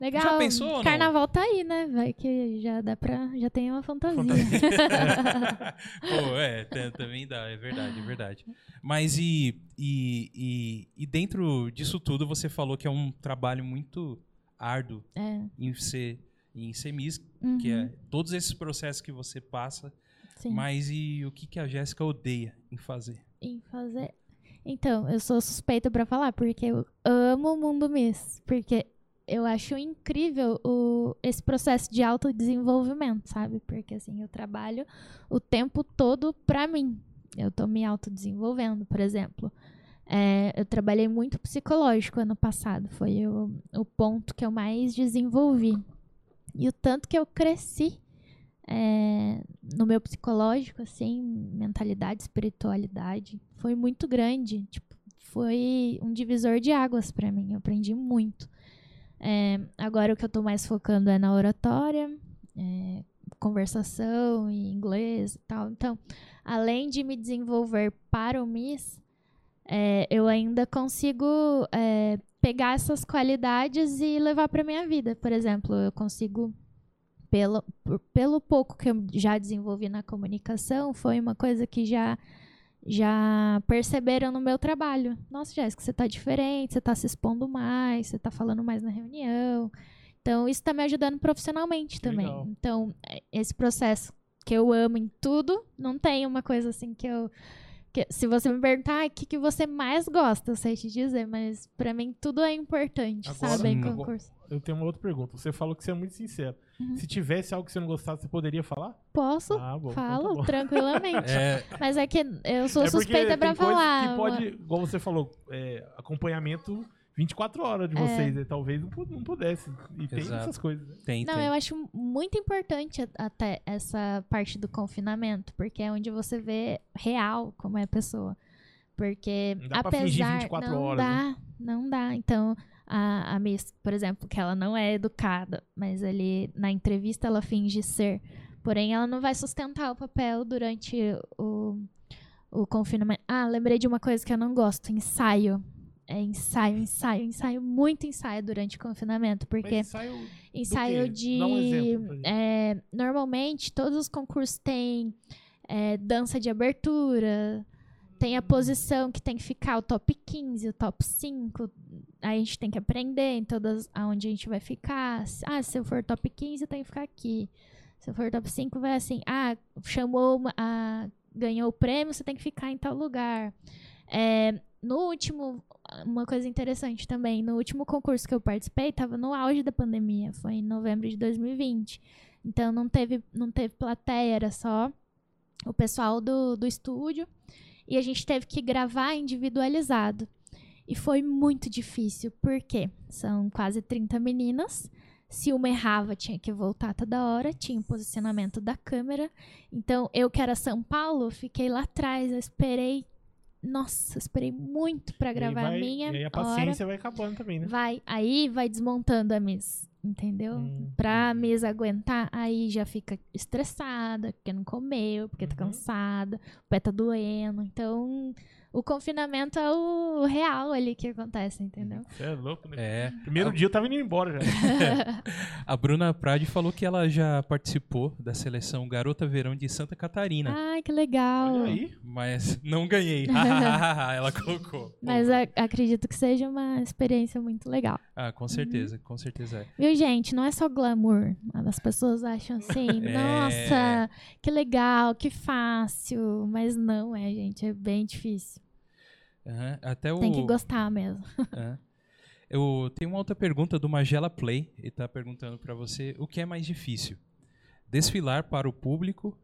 Legal. Já pensou? Carnaval tá aí, né? Vai que já dá pra. Já tem uma fantasia. Pô, é, também dá, é verdade, é verdade. Mas e, e, e, e dentro disso tudo, você falou que é um trabalho muito árduo é. em ser, em ser Miss, Uhum. que é todos esses processos que você passa, Sim. mas e o que, que a Jéssica odeia em fazer? Em fazer. Então, eu sou suspeita pra falar, porque eu amo o mundo Miss. Porque eu acho incrível o, esse processo de autodesenvolvimento, sabe? Porque assim, eu trabalho o tempo todo pra mim. Eu tô me autodesenvolvendo, por exemplo. É, eu trabalhei muito psicológico ano passado. Foi o, o ponto que eu mais desenvolvi. E o tanto que eu cresci é, no meu psicológico, assim, mentalidade, espiritualidade, foi muito grande. Tipo, foi um divisor de águas pra mim. Eu aprendi muito. É, agora o que eu tô mais focando é na oratória, é, conversação em inglês e tal. Então, além de me desenvolver para o Miss, é, eu ainda consigo é, pegar essas qualidades e levar para minha vida. Por exemplo, eu consigo pelo, pelo pouco que eu já desenvolvi na comunicação, foi uma coisa que já já perceberam no meu trabalho. Nossa, Jéssica, você tá diferente, você tá se expondo mais, você tá falando mais na reunião. Então, isso tá me ajudando profissionalmente também. Legal. Então, é- esse processo que eu amo em tudo, não tem uma coisa assim que eu. que- se você me perguntar "Ah, o que, que você mais gosta, eu sei te dizer, mas pra mim tudo é importante, Agora- sabe? Em concurso. Eu tenho uma outra pergunta. Você falou que você é muito sincero. Uhum. Se tivesse algo que você não gostasse, você poderia falar? Posso? Ah, bom. então tá Falo bom. tranquilamente. É, Mas é que eu sou É porque suspeita pra tem coisa falar. Que pode, igual você falou, é, acompanhamento 24 horas de É. vocês, né? Talvez não, pu- não pudesse. E tem Exato. essas coisas. né? tem, Não, tem. eu acho muito importante até essa parte do confinamento, porque é onde você vê real como é a pessoa. Porque Não dá pra fingir apesar 24 não horas, dá, né? não dá. Então, a, a Miss, por exemplo, que ela não é educada, mas ali na entrevista ela finge ser. Porém, ela não vai sustentar o papel durante o, o confinamento. Ah, lembrei de uma coisa que eu não gosto: ensaio. É ensaio, ensaio, ensaio, muito ensaio durante o confinamento, porque Mas ensaio ensaio de. Um exemplo é, normalmente, todos os concursos têm é, dança de abertura, tem Hum. a posição que tem que ficar o top 15, o top 5. A gente tem que aprender em todas aonde a gente vai ficar. Ah, se eu for top 15, eu tenho que ficar aqui. Se eu for top 5, vai assim. Ah, chamou, ganhou o prêmio, você tem que ficar em tal lugar. É, no último, uma coisa interessante também, no último concurso que eu participei, estava no auge da pandemia, foi em novembro de 2020. Então não teve, não teve plateia, era só o pessoal do, do estúdio. E a gente teve que gravar individualizado. E foi muito difícil, porque são quase 30 meninas. Se uma errava, tinha que voltar toda hora, tinha o posicionamento da câmera. Então, eu que era São Paulo, fiquei lá atrás, eu esperei. Nossa, esperei muito pra aí gravar vai- a minha. E aí a hora. paciência vai acabando também, né? Vai, aí vai desmontando a Miss, entendeu? Hum, pra Miss aguentar, aí já fica estressada, porque não comeu, porque tá Uhum. cansada, o pé tá doendo. Então, o confinamento é o real ali que acontece, entendeu? Você é louco, né? É. Primeiro dia eu tava indo embora já. A Bruna Prade falou que ela já participou da seleção Garota Verão de Santa Catarina. Ai, que legal. Olha aí. Mas não ganhei. ela colocou. Mas a- acredito que seja uma experiência muito legal. Ah, com certeza, com certeza é. Viu, gente? Não é só glamour. As pessoas acham assim, É. nossa, que legal, que fácil. Mas não é, gente. É bem difícil. Aham, Até o. Tem que gostar mesmo. É. Eu tenho uma outra pergunta do Magela Play. Ele tá perguntando pra você o que é mais difícil: desfilar para o público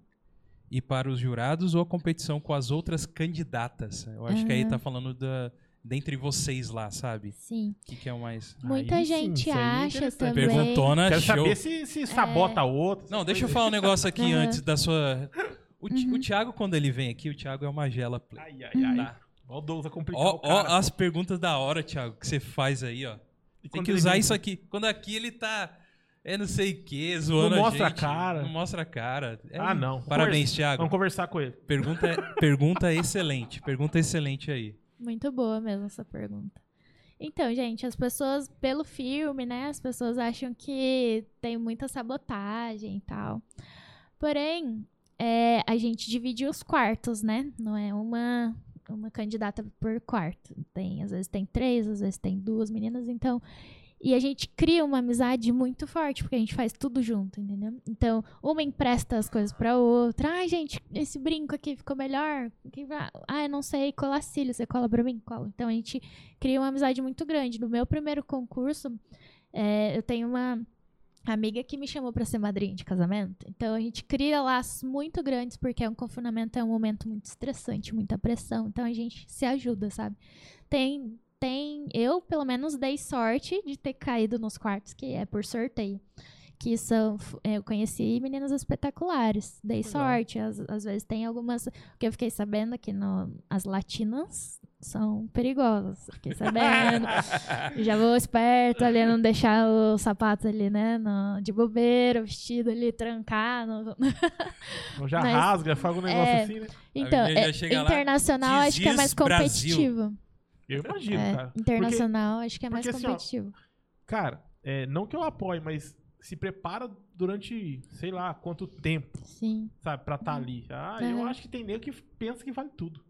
e para os jurados ou a competição com as outras candidatas? Eu acho que aí Ah. tá falando da dentre vocês lá, sabe? Sim. O que, que é o mais. Muita Aí sim, gente é acha interessante. também. Perguntona Quero show. saber se, se sabota a outra. Não, deixa eu falar um negócio aqui Aham. antes da sua. O, Uhum. o Thiago, quando ele vem aqui, o Thiago é o Magela Play. Ai, ai, ai. Tá. Ó o Douglas a complicar Ó, o ó as perguntas da hora, Thiago, que você faz aí, ó. E Tem que usar isso aqui. Quando aqui ele tá. É não sei o que, zoando Não mostra a a gente. cara. Não mostra a cara. É- Ah, não. Parabéns, Conversa- Thiago. Vamos conversar com ele. Pergunta, pergunta excelente. Pergunta excelente aí. Muito boa mesmo essa pergunta. Então, gente, as pessoas, pelo filme, né? As pessoas acham que tem muita sabotagem e tal. Porém, é, a gente divide os quartos, né? Não é uma, uma candidata por quarto. Tem, às vezes tem três, às vezes tem duas meninas, então. E a gente cria uma amizade muito forte, porque a gente faz tudo junto, entendeu? Então, uma empresta as coisas pra outra. Ai, gente, esse brinco aqui ficou melhor. Ah, eu não sei colar cílio. Você cola pra mim? Cola. Então, a gente cria uma amizade muito grande. No meu primeiro concurso, é, eu tenho uma amiga que me chamou pra ser madrinha de casamento. Então, a gente cria laços muito grandes, porque um confinamento é um momento muito estressante, muita pressão. Então, a gente se ajuda, sabe? Tem tem. Eu, pelo menos, dei sorte de ter caído nos quartos, que é por sorteio. Que são. f- Eu conheci meninas espetaculares. Dei Legal. sorte. Às, às vezes tem algumas. Que eu fiquei sabendo que no, as latinas são perigosas. Fiquei sabendo. Já vou esperto ali, não deixar o sapato ali, né? no- de bobeira, o vestido ali trancado. Então já Mas- rasga, faz um negócio é. assim, né? Então, é, chega lá, internacional acho que é "This mais is Brasil." competitivo. Eu imagino, É, cara. internacional acho que é mais porque, assim, ó, competitivo. Cara, é, não que eu apoie, mas se prepara durante, sei lá, quanto tempo, Sim. sabe, pra estar ali. Ah, eu Aham. acho que tem nego que pensa que vale tudo.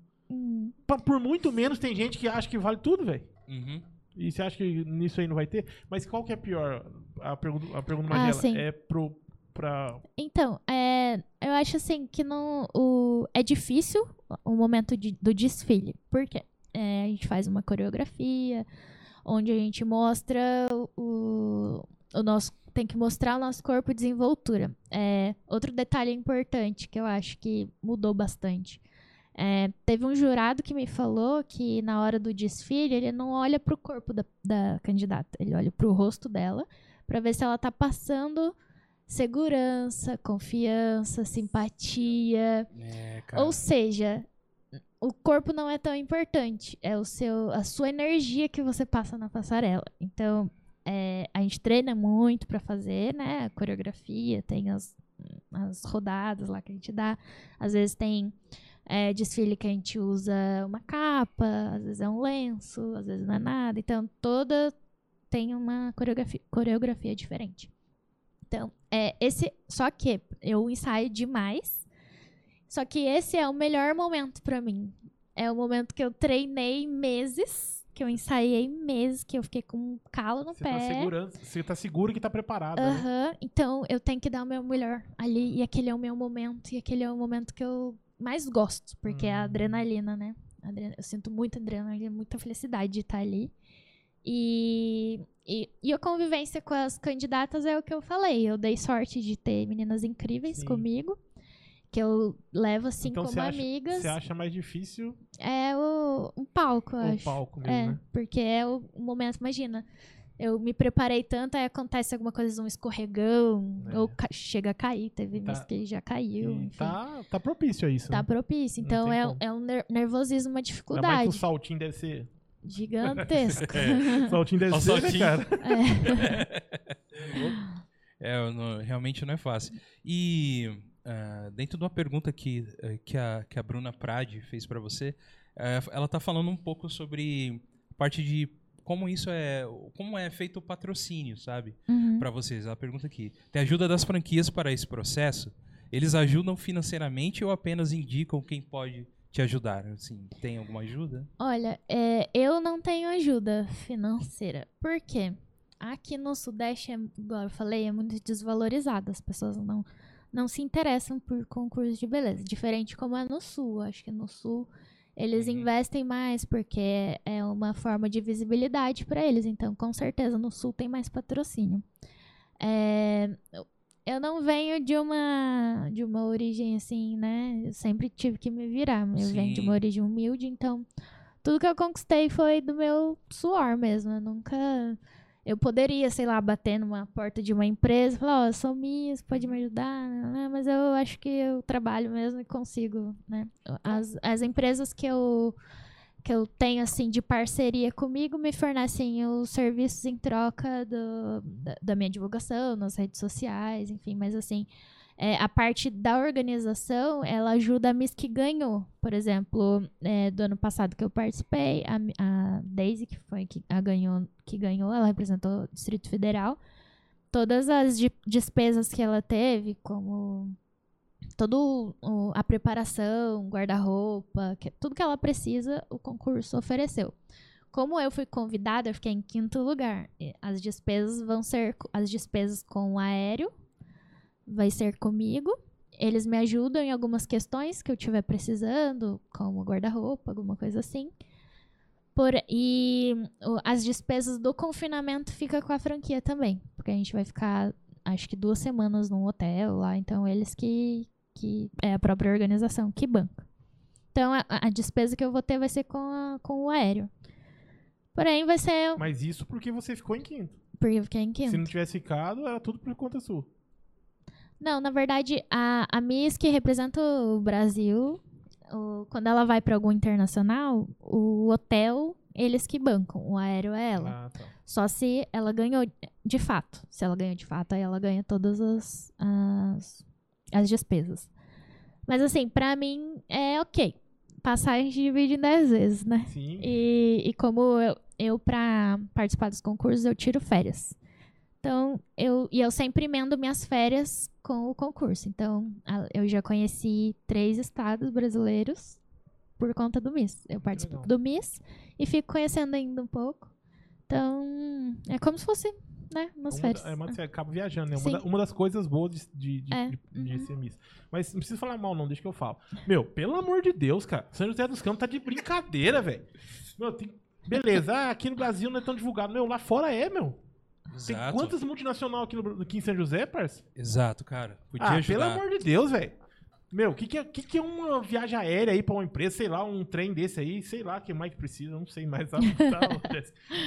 Por muito menos tem gente que acha que vale tudo, velho. Uhum. E você acha que nisso aí não vai ter? Mas qual que é pior? A pergunta, a pergunta Ah, Magela, é pro, pra... Então, é, eu acho assim que não, o, é difícil o momento de- do desfile. Por quê? É, a gente faz uma coreografia onde a gente mostra o, o nosso tem que mostrar o nosso corpo e desenvoltura. É, outro detalhe importante que eu acho que mudou bastante. É, teve um jurado que me falou que na hora do desfile ele não olha para o corpo da, da candidata, ele olha para o rosto dela para ver se ela está passando segurança, confiança, simpatia. É. Ou seja, o corpo não é tão importante, é o seu, a sua energia que você passa na passarela. Então, é, a gente treina muito para fazer, né? A coreografia, tem as, as rodadas lá que a gente dá. Às vezes tem é, desfile que a gente usa uma capa, às vezes é um lenço, às vezes não é nada. Então, toda tem uma coreografia, coreografia diferente. Então, é, esse. Só que eu ensaio demais. Só que esse é o melhor momento pra mim. É o momento que eu treinei meses, que eu ensaiei meses, que eu fiquei com um calo no Você pé. tá, segurando, você tá seguro que tá preparado. né? Aham, então eu tenho que dar o meu melhor ali. E aquele é o meu momento. E aquele é o momento que eu mais gosto, porque é a Hum. adrenalina, né? Eu sinto muita adrenalina, muita felicidade de estar ali. E, e, e a convivência com as candidatas é o que eu falei. Eu dei sorte de ter meninas incríveis Sim. comigo, que eu levo assim Então como acha- amigas. Você acha mais difícil É o, um palco, eu o acho. palco mesmo, É, né? porque é o, o momento, imagina. Eu me preparei tanto, aí acontece alguma coisa, um escorregão, É. ou ca- chega a cair, teve Tá- vezes que já caiu, enfim. tá, tá propício a isso. Tá né? propício. Então é, como. é um ner- nervosismo, uma Ainda mais dificuldade o saltinho deve ser. gigantesca. O saltinho deve O ser, né, saltinho. cara? É. É, não- realmente não é fácil. E ah, dentro de uma pergunta que, eh, que, a, que a Bruna Prade fez para você, eh, ela tá falando um pouco sobre a parte de como isso é, como é feito o patrocínio, sabe, Uhum. para vocês. Ela pergunta aqui: tem ajuda das franquias para esse processo? Eles ajudam financeiramente ou apenas indicam quem pode te ajudar? Assim, tem alguma ajuda? Olha, é, eu não tenho ajuda financeira. Por quê? Aqui no Sudeste, é, igual eu falei, é muito desvalorizado. As pessoas não, não se interessam por concurso de beleza. Diferente como é no Sul. Acho que no Sul eles Uhum. investem mais porque é uma forma de visibilidade para eles. Então, com certeza, no Sul tem mais patrocínio. É, eu- não venho de uma de uma origem assim, né? Eu sempre tive que me virar. Eu venho de Sim. uma origem humilde, então tudo que eu conquistei foi do meu suor mesmo. Eu nunca. Eu poderia, sei lá, bater numa porta de uma empresa e falar, ó, eu sou pode me ajudar, né? mas eu acho que eu trabalho mesmo e consigo, né? As, as empresas que eu, que eu tenho, assim, de parceria comigo me fornecem os serviços em troca do, da, da minha divulgação nas redes sociais, enfim, mas assim, é, a parte da organização, ela ajuda a Miss que ganhou. Por exemplo, é, do ano passado que eu participei, a, a Daisy, que foi que, a ganhou, que ganhou, ela representou o Distrito Todas as despesas que ela teve, como todo o- a preparação, guarda-roupa, tudo que ela precisa, o concurso ofereceu. Como eu fui convidada, eu fiquei em quinto lugar. As despesas vão ser as despesas com o aéreo, vai ser comigo. Eles me ajudam em algumas questões que eu estiver precisando, como guarda-roupa, alguma coisa assim. Por, e o- as despesas do confinamento fica com a franquia também, porque a gente vai ficar, acho que duas semanas num hotel lá, então eles que, que é a própria organização que banca. Então a, a despesa que eu vou ter vai ser com, a- com o aéreo. Porém, vai ser Mas isso porque você ficou em quinto. porque eu fiquei em quinto. Se não tivesse ficado, era tudo por conta sua. Não, na verdade, a, a Miss que representa o Brasil, o- quando ela vai para algum internacional, o hotel, eles que bancam, o aéreo é ela. Ah, tá. Só se ela ganhou de fato. Se ela ganhou de fato, aí ela ganha todas as, as, as despesas. Mas assim, pra mim é ok. Passagem divide em 10 vezes, né? Sim. E, e como eu, eu para participar dos concursos, eu tiro férias. Então, eu, e eu sempre emendo minhas férias com o concurso. Então, eu já conheci três estados brasileiros por conta do Miss. Eu participo legal. do Miss e fico conhecendo ainda um pouco. Então, é como se fosse, né, umas Uma férias. é, mas você acaba viajando, né? Uma, Sim. da- uma das coisas boas de, de, de, É, de- de uhum. ser Miss. Mas não precisa falar mal, não, deixa que eu falo. Meu, pelo amor de Deus, cara. São José dos Campos tá de brincadeira, velho. Meu, tem... Beleza, ah, aqui no Brasil não é tão divulgado. Meu, lá fora é, meu. Tem Exato. quantas multinacionais aqui, no, aqui em São José, parça? Exato, cara. Podia Ah, ajudar. pelo amor de Deus, velho. Meu, o que, que, é, que, que é uma viagem aérea aí pra uma empresa? Sei lá, um trem desse aí, sei lá que mais precisa, não sei mais. Tá, tá,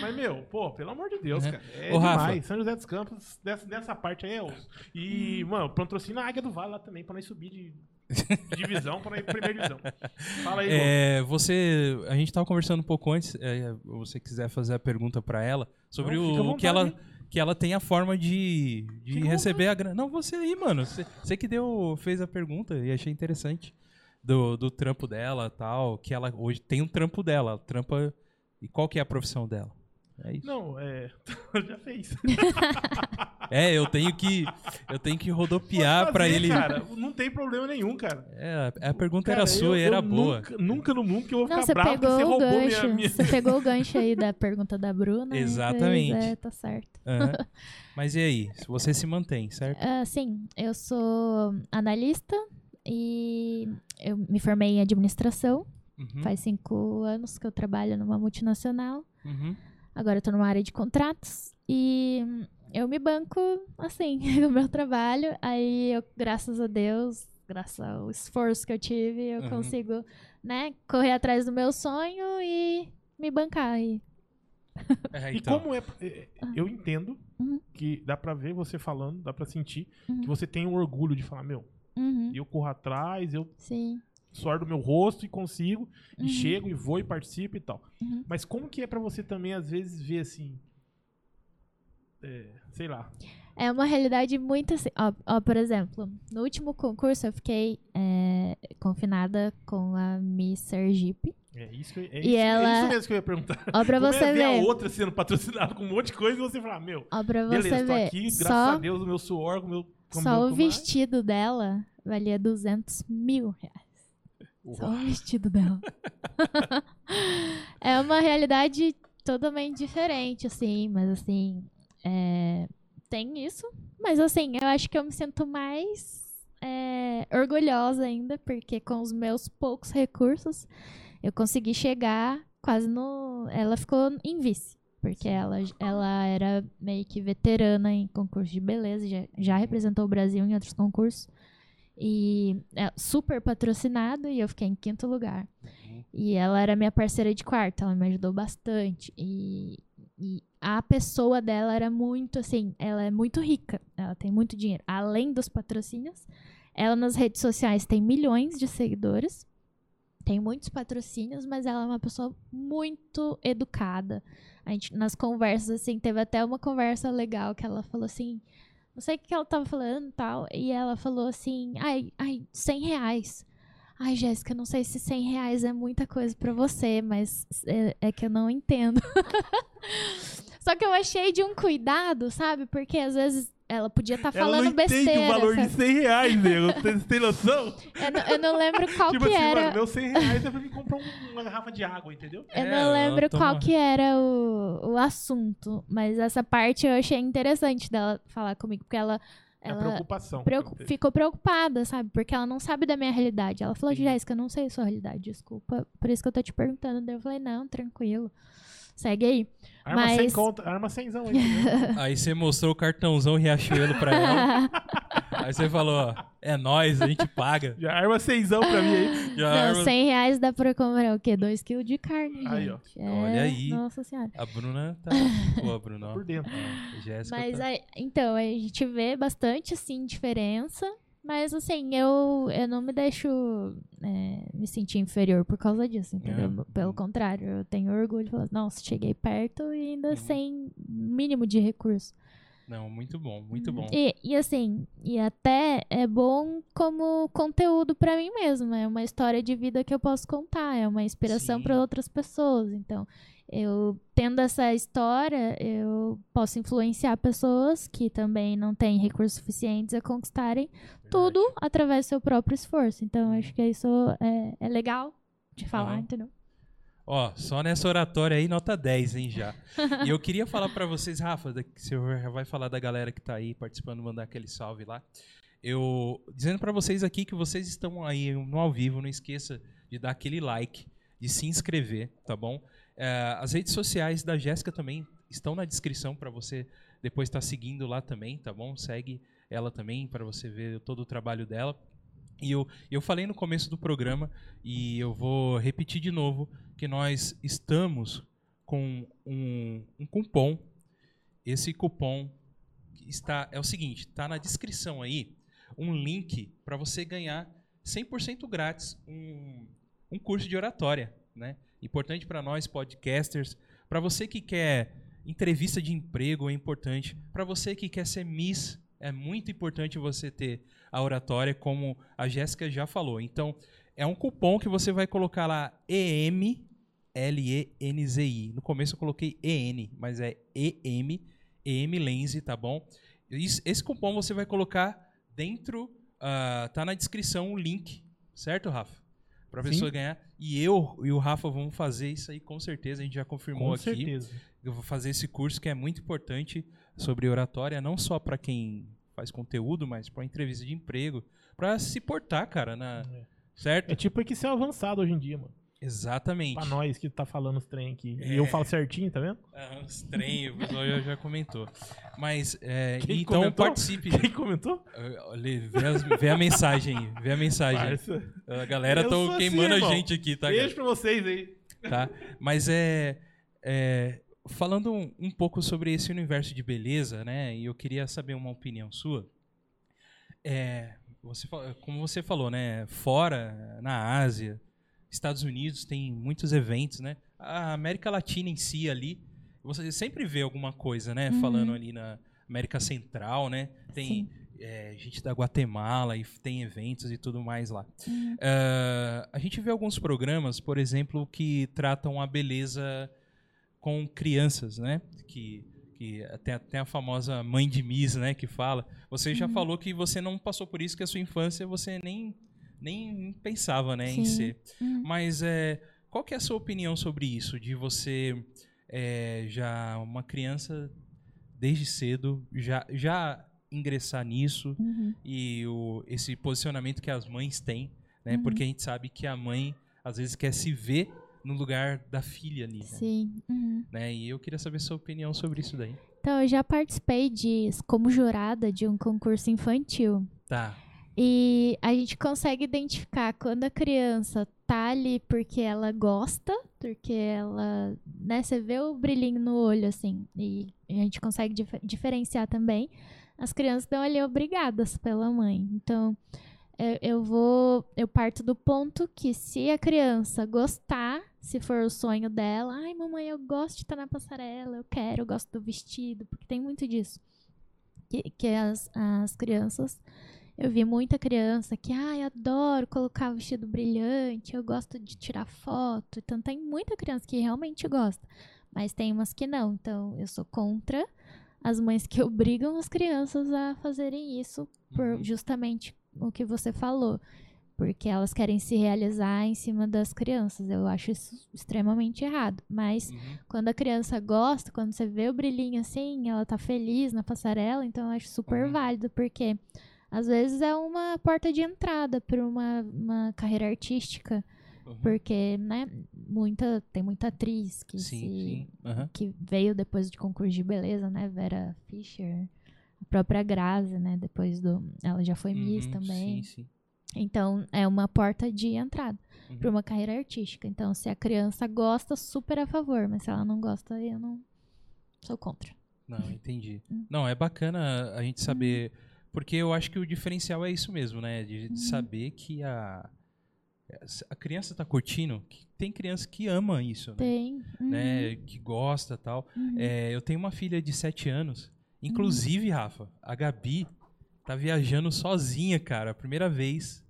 Mas, meu, pô, pelo amor de Deus, Né? cara. É Ô, Rafa. demais. São José dos Campos, dessa, dessa parte aí é osso. E, mano, patrocina a Águia do Vale lá também, pra nós subir de divisão pra primeira divisão. Fala aí. É, você, a gente tava conversando um pouco antes. É, você quiser fazer a pergunta pra ela sobre Não, o vontade, que ela hein? que ela tem a forma de, de receber a grana. Não, você aí, mano. Você, você que deu fez a pergunta e achei interessante do, do trampo dela, tal, que ela hoje tem um trampo dela, ela trampa e qual que é a profissão dela? É isso. Não, é. Já fez. É, eu tenho que eu tenho que rodopiar fazer, ele. Cara, não tem problema nenhum, cara. É, a pergunta Cara, era sua eu- e era boa. Nunca, nunca no mundo que eu vou Não, ficar bravo pegou você o roubou gancho. minha, minha... Você pegou o gancho aí da pergunta da Bruna. e Exatamente. fez- É, tá certo. Aham. Mas e aí? Você se mantém, certo? Ah, sim, eu sou analista e eu me formei em administração. Uhum, Faz cinco anos que eu trabalho numa multinacional. uhum. Agora eu tô numa área de contratos e eu me banco assim no meu trabalho. Aí eu, graças a Deus, graças ao esforço que eu tive, eu Uhum. consigo, né, correr atrás do meu sonho e me bancar. E, É, E então. como é. é, Eu entendo Uhum. que dá pra ver você falando, dá pra sentir Uhum. que você tem um orgulho de falar, meu, Uhum, eu corro atrás, eu sim. suor do meu rosto e consigo, Uhum. e chego e vou e participo e tal. Uhum. Mas como que é pra você também, às vezes, ver assim. É, sei lá. É uma realidade muito assim. Ó, ó, por exemplo, no último concurso eu fiquei é, confinada com a Miss Sergipe. É isso, que é E isso, é ela- isso mesmo que eu ia perguntar. Ó, pra Como você é ver a outra sendo patrocinada com um monte de coisa e você falar, meu, Ó, pra beleza, você tô ver. aqui, graças só a Deus, o meu suor, o meu. Com só meu, o com vestido dela valia 200 mil reais. Só o vestido dela. é uma realidade totalmente diferente, assim, mas assim. É, tem isso. Mas assim, eu acho que eu me sinto mais é, orgulhosa ainda, porque com os meus poucos recursos eu consegui chegar quase no. Ela ficou em vice. Porque ela, ela era meio que veterana em concurso de beleza, já, já representou o Brasil em outros concursos. E é super patrocinado e eu fiquei em quinto lugar. E ela era minha parceira de quarto, ela me ajudou bastante. E, e a pessoa dela era muito assim, ela é muito rica, ela tem muito dinheiro. Além dos patrocínios, ela nas redes sociais tem milhões de seguidores, tem muitos patrocínios, mas ela é uma pessoa muito educada. A gente, nas conversas, assim, teve até uma conversa legal que ela falou assim. Não sei o que ela tava falando e tal. E ela falou assim: ai, ai, 100 reais. Ai, Jéssica, não sei se 100 reais é muita coisa pra você, mas é, é que eu não entendo. Só que eu achei de um cuidado, sabe? Porque às vezes ela podia estar ela falando não besteira. entende o valor de sabe? 100 reais, nego. Você tem noção? eu, não, eu não lembro qual tipo que assim, era. mano, meu 100 reais é pra me comprar um- uma garrafa de água, entendeu? Eu É, não lembro qual que era o, o assunto, mas essa parte eu achei interessante dela falar comigo, porque ela, ela preocupação. preocu- ficou preocupada, sabe? Porque ela não sabe da minha realidade. Ela falou. Jéssica, eu não sei a sua realidade, desculpa. Por isso que eu tô te perguntando. Daí eu falei, não, tranquilo. Segue aí. Arma mas- sem conta, arma sem zão aí. entendeu? Aí você mostrou o cartãozão Riachuelo pra ela. aí você falou, ó, é nóis, a gente paga. Já arma cenzão pra mim aí. Já não, arma- 100 reais dá pra comer o quê? 2 quilos de carne, Aí, ó. gente. É, Olha aí. Nossa senhora. A Bruna tá. Pô, a Bruna, ó. Por dentro. A Jéssica Mas tá. aí, então, a gente vê bastante, assim, diferença. Mas, assim, eu, eu não me deixo é, me sentir inferior por causa disso, entendeu? É. Pelo contrário, eu tenho orgulho de falar, nossa, cheguei perto e ainda Uhum. sem mínimo de recurso. Não, muito bom, muito bom. E, e, assim, e até é bom como conteúdo pra mim mesmo. É uma história de vida que eu posso contar, é uma inspiração para outras pessoas. Então, eu tendo essa história, eu posso influenciar pessoas que também não têm recursos suficientes a conquistarem tudo através do seu próprio esforço. Então, eu acho que isso é, é legal de falar, Aham. entendeu? Ó, só nessa oratória aí, nota 10, hein, já. e eu queria falar pra vocês, Rafa, que você vai falar da galera que tá aí participando, mandar aquele salve lá. Eu, dizendo pra vocês aqui que vocês estão aí no ao vivo, não esqueça de dar aquele like, de se inscrever, tá bom? É, as redes sociais da Jéssica também estão na descrição para você depois estar seguindo lá também, tá bom? Segue ela também para você ver todo o trabalho dela. E eu, eu falei no começo do programa e eu vou repetir de novo que nós estamos com um, um cupom. Esse cupom está é o seguinte, está na descrição aí um link para você ganhar 100% grátis um, um curso de oratória, né? Importante para nós podcasters, para você que quer entrevista de emprego é importante, para você que quer ser Miss é muito importante você ter a oratória, como a Jéssica já falou. Então, é um cupom que você vai colocar lá EM L-E-N-Z-I. No começo eu coloquei EN, mas é EM, EM Lense, tá bom? Esse cupom você vai colocar dentro, uh, tá na descrição o link, certo, Rafa? Pra pessoa ganhar. E eu e o Rafa vamos fazer isso aí com certeza, a gente já confirmou Com aqui. certeza. Eu vou fazer esse curso que é muito importante sobre oratória, não só para quem faz conteúdo, mas para entrevista de emprego, para se portar, cara, na, É. certo? É tipo Excel avançado hoje em dia, mano. Exatamente. Pra nós que tá falando os trem aqui. É. E eu falo certinho, tá vendo? Aham, estranho, o pessoal já, já comentou. Mas, é, então comentou? participe. Quem comentou? Eh, olha, Vê, as- vê a mensagem aí, vê a mensagem. Parça. A galera Eu tá assim, queimando a irmão. gente aqui, tá? Beijo pra vocês aí. tá? Mas é, é, falando um, um pouco sobre esse universo de beleza, né? E eu queria saber uma opinião sua. É, você, como você falou, né? Fora, na Ásia, Estados Unidos tem muitos eventos, né? A América Latina em si ali, você sempre vê alguma coisa, né? Uhum. Falando ali na América Central, né? Tem é, gente da Guatemala e tem eventos e tudo mais lá. Uhum. Ah, a gente vê alguns programas, por exemplo, que tratam a beleza com crianças, né? Que, que até, até a famosa mãe de Miss, né? Que fala. Você já Uhum. falou que você não passou por isso, que a sua infância você nem, nem pensava, né? Em ser. Uhum. Mas é, qual que é a sua opinião sobre isso? De você é, já uma criança desde cedo já, já ingressar nisso Uhum. e o, esse posicionamento que as mães têm, né? Uhum. Porque a gente sabe que a mãe às vezes quer se ver no lugar da filha ali, né? Sim. Uhum. né? E eu queria saber sua opinião sobre isso daí. Então, eu já participei de, como jurada de um concurso infantil. Tá. E a gente consegue identificar quando a criança tá ali porque ela gosta, porque ela, né, você vê o brilhinho no olho, assim, e a gente consegue dif- diferenciar também. As crianças estão ali obrigadas pela mãe. Então, eu, eu vou, eu parto do ponto que se a criança gostar, se for o sonho dela, ai, mamãe, eu gosto de estar na passarela, eu quero, eu gosto do vestido, porque tem muito disso. Que, que as, as crianças eu vi muita criança que, ai, adoro colocar vestido brilhante, eu gosto de tirar foto. Então tem muita criança que realmente gosta, mas tem umas que não. Então eu sou contra as mães que obrigam as crianças a fazerem isso por Uhum. justamente o que você falou. Porque elas querem se realizar em cima das crianças. Eu acho isso extremamente errado. Mas Uhum. quando a criança gosta, quando você vê o brilhinho assim, ela tá feliz na passarela, então eu acho super Uhum. válido, porque às vezes é uma porta de entrada para uma, uma carreira artística, Uhum. porque, né, muita, tem muita atriz que, Sim, se- sim. Que veio depois de concurso de beleza, né, Vera Fischer, a própria Grazi, né, depois do, ela já foi Miss Uhum, também, Sim, sim. Então é uma porta de entrada Uhum. para uma carreira artística. Então, se a criança gosta, super a favor, mas se ela não gosta, eu não sou contra. Não, entendi. Hum. Não, é bacana a gente saber. Porque eu acho que o diferencial é isso mesmo, né? De, Uhum. de saber que a, a criança tá curtindo. Tem criança que ama isso, né? Tem. Uhum, né? Que gosta tal. uhum. É, eu tenho uma filha de 7 anos. Inclusive, Rafa, a Gabi tá viajando sozinha, cara. a Primeira vez.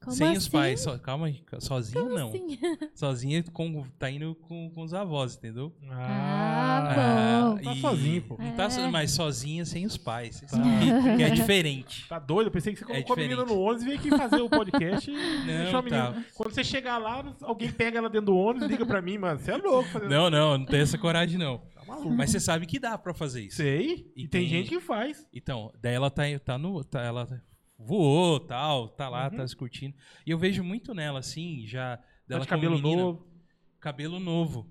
Como sem assim? os pais. So- calma, sozinha Como não. assim? Sozinha com, tá indo com, com os avós, entendeu? Ah, bom. Tá sozinho, pô. Não tá so- É. mas sozinha sem os pais. Você Tá. sabe que, é diferente. Tá doido? Eu pensei que você colocou a menina no ônibus e veio aqui fazer o podcast e deixou a menina. tá. Quando você chegar lá, alguém pega ela dentro do ônibus e liga pra mim, mano. Você é louco fazendo Não, não, não tem essa coragem, não. Maluco. Mas você sabe que dá pra fazer isso. Sei. E, E tem, tem- gente que faz. Então, daí ela tá, tá no. Tá, ela voou, tal, tá lá, Uhum. tá se curtindo. E eu vejo muito nela, assim, já. Tá Dela de cabelo menina, novo. Cabelo novo.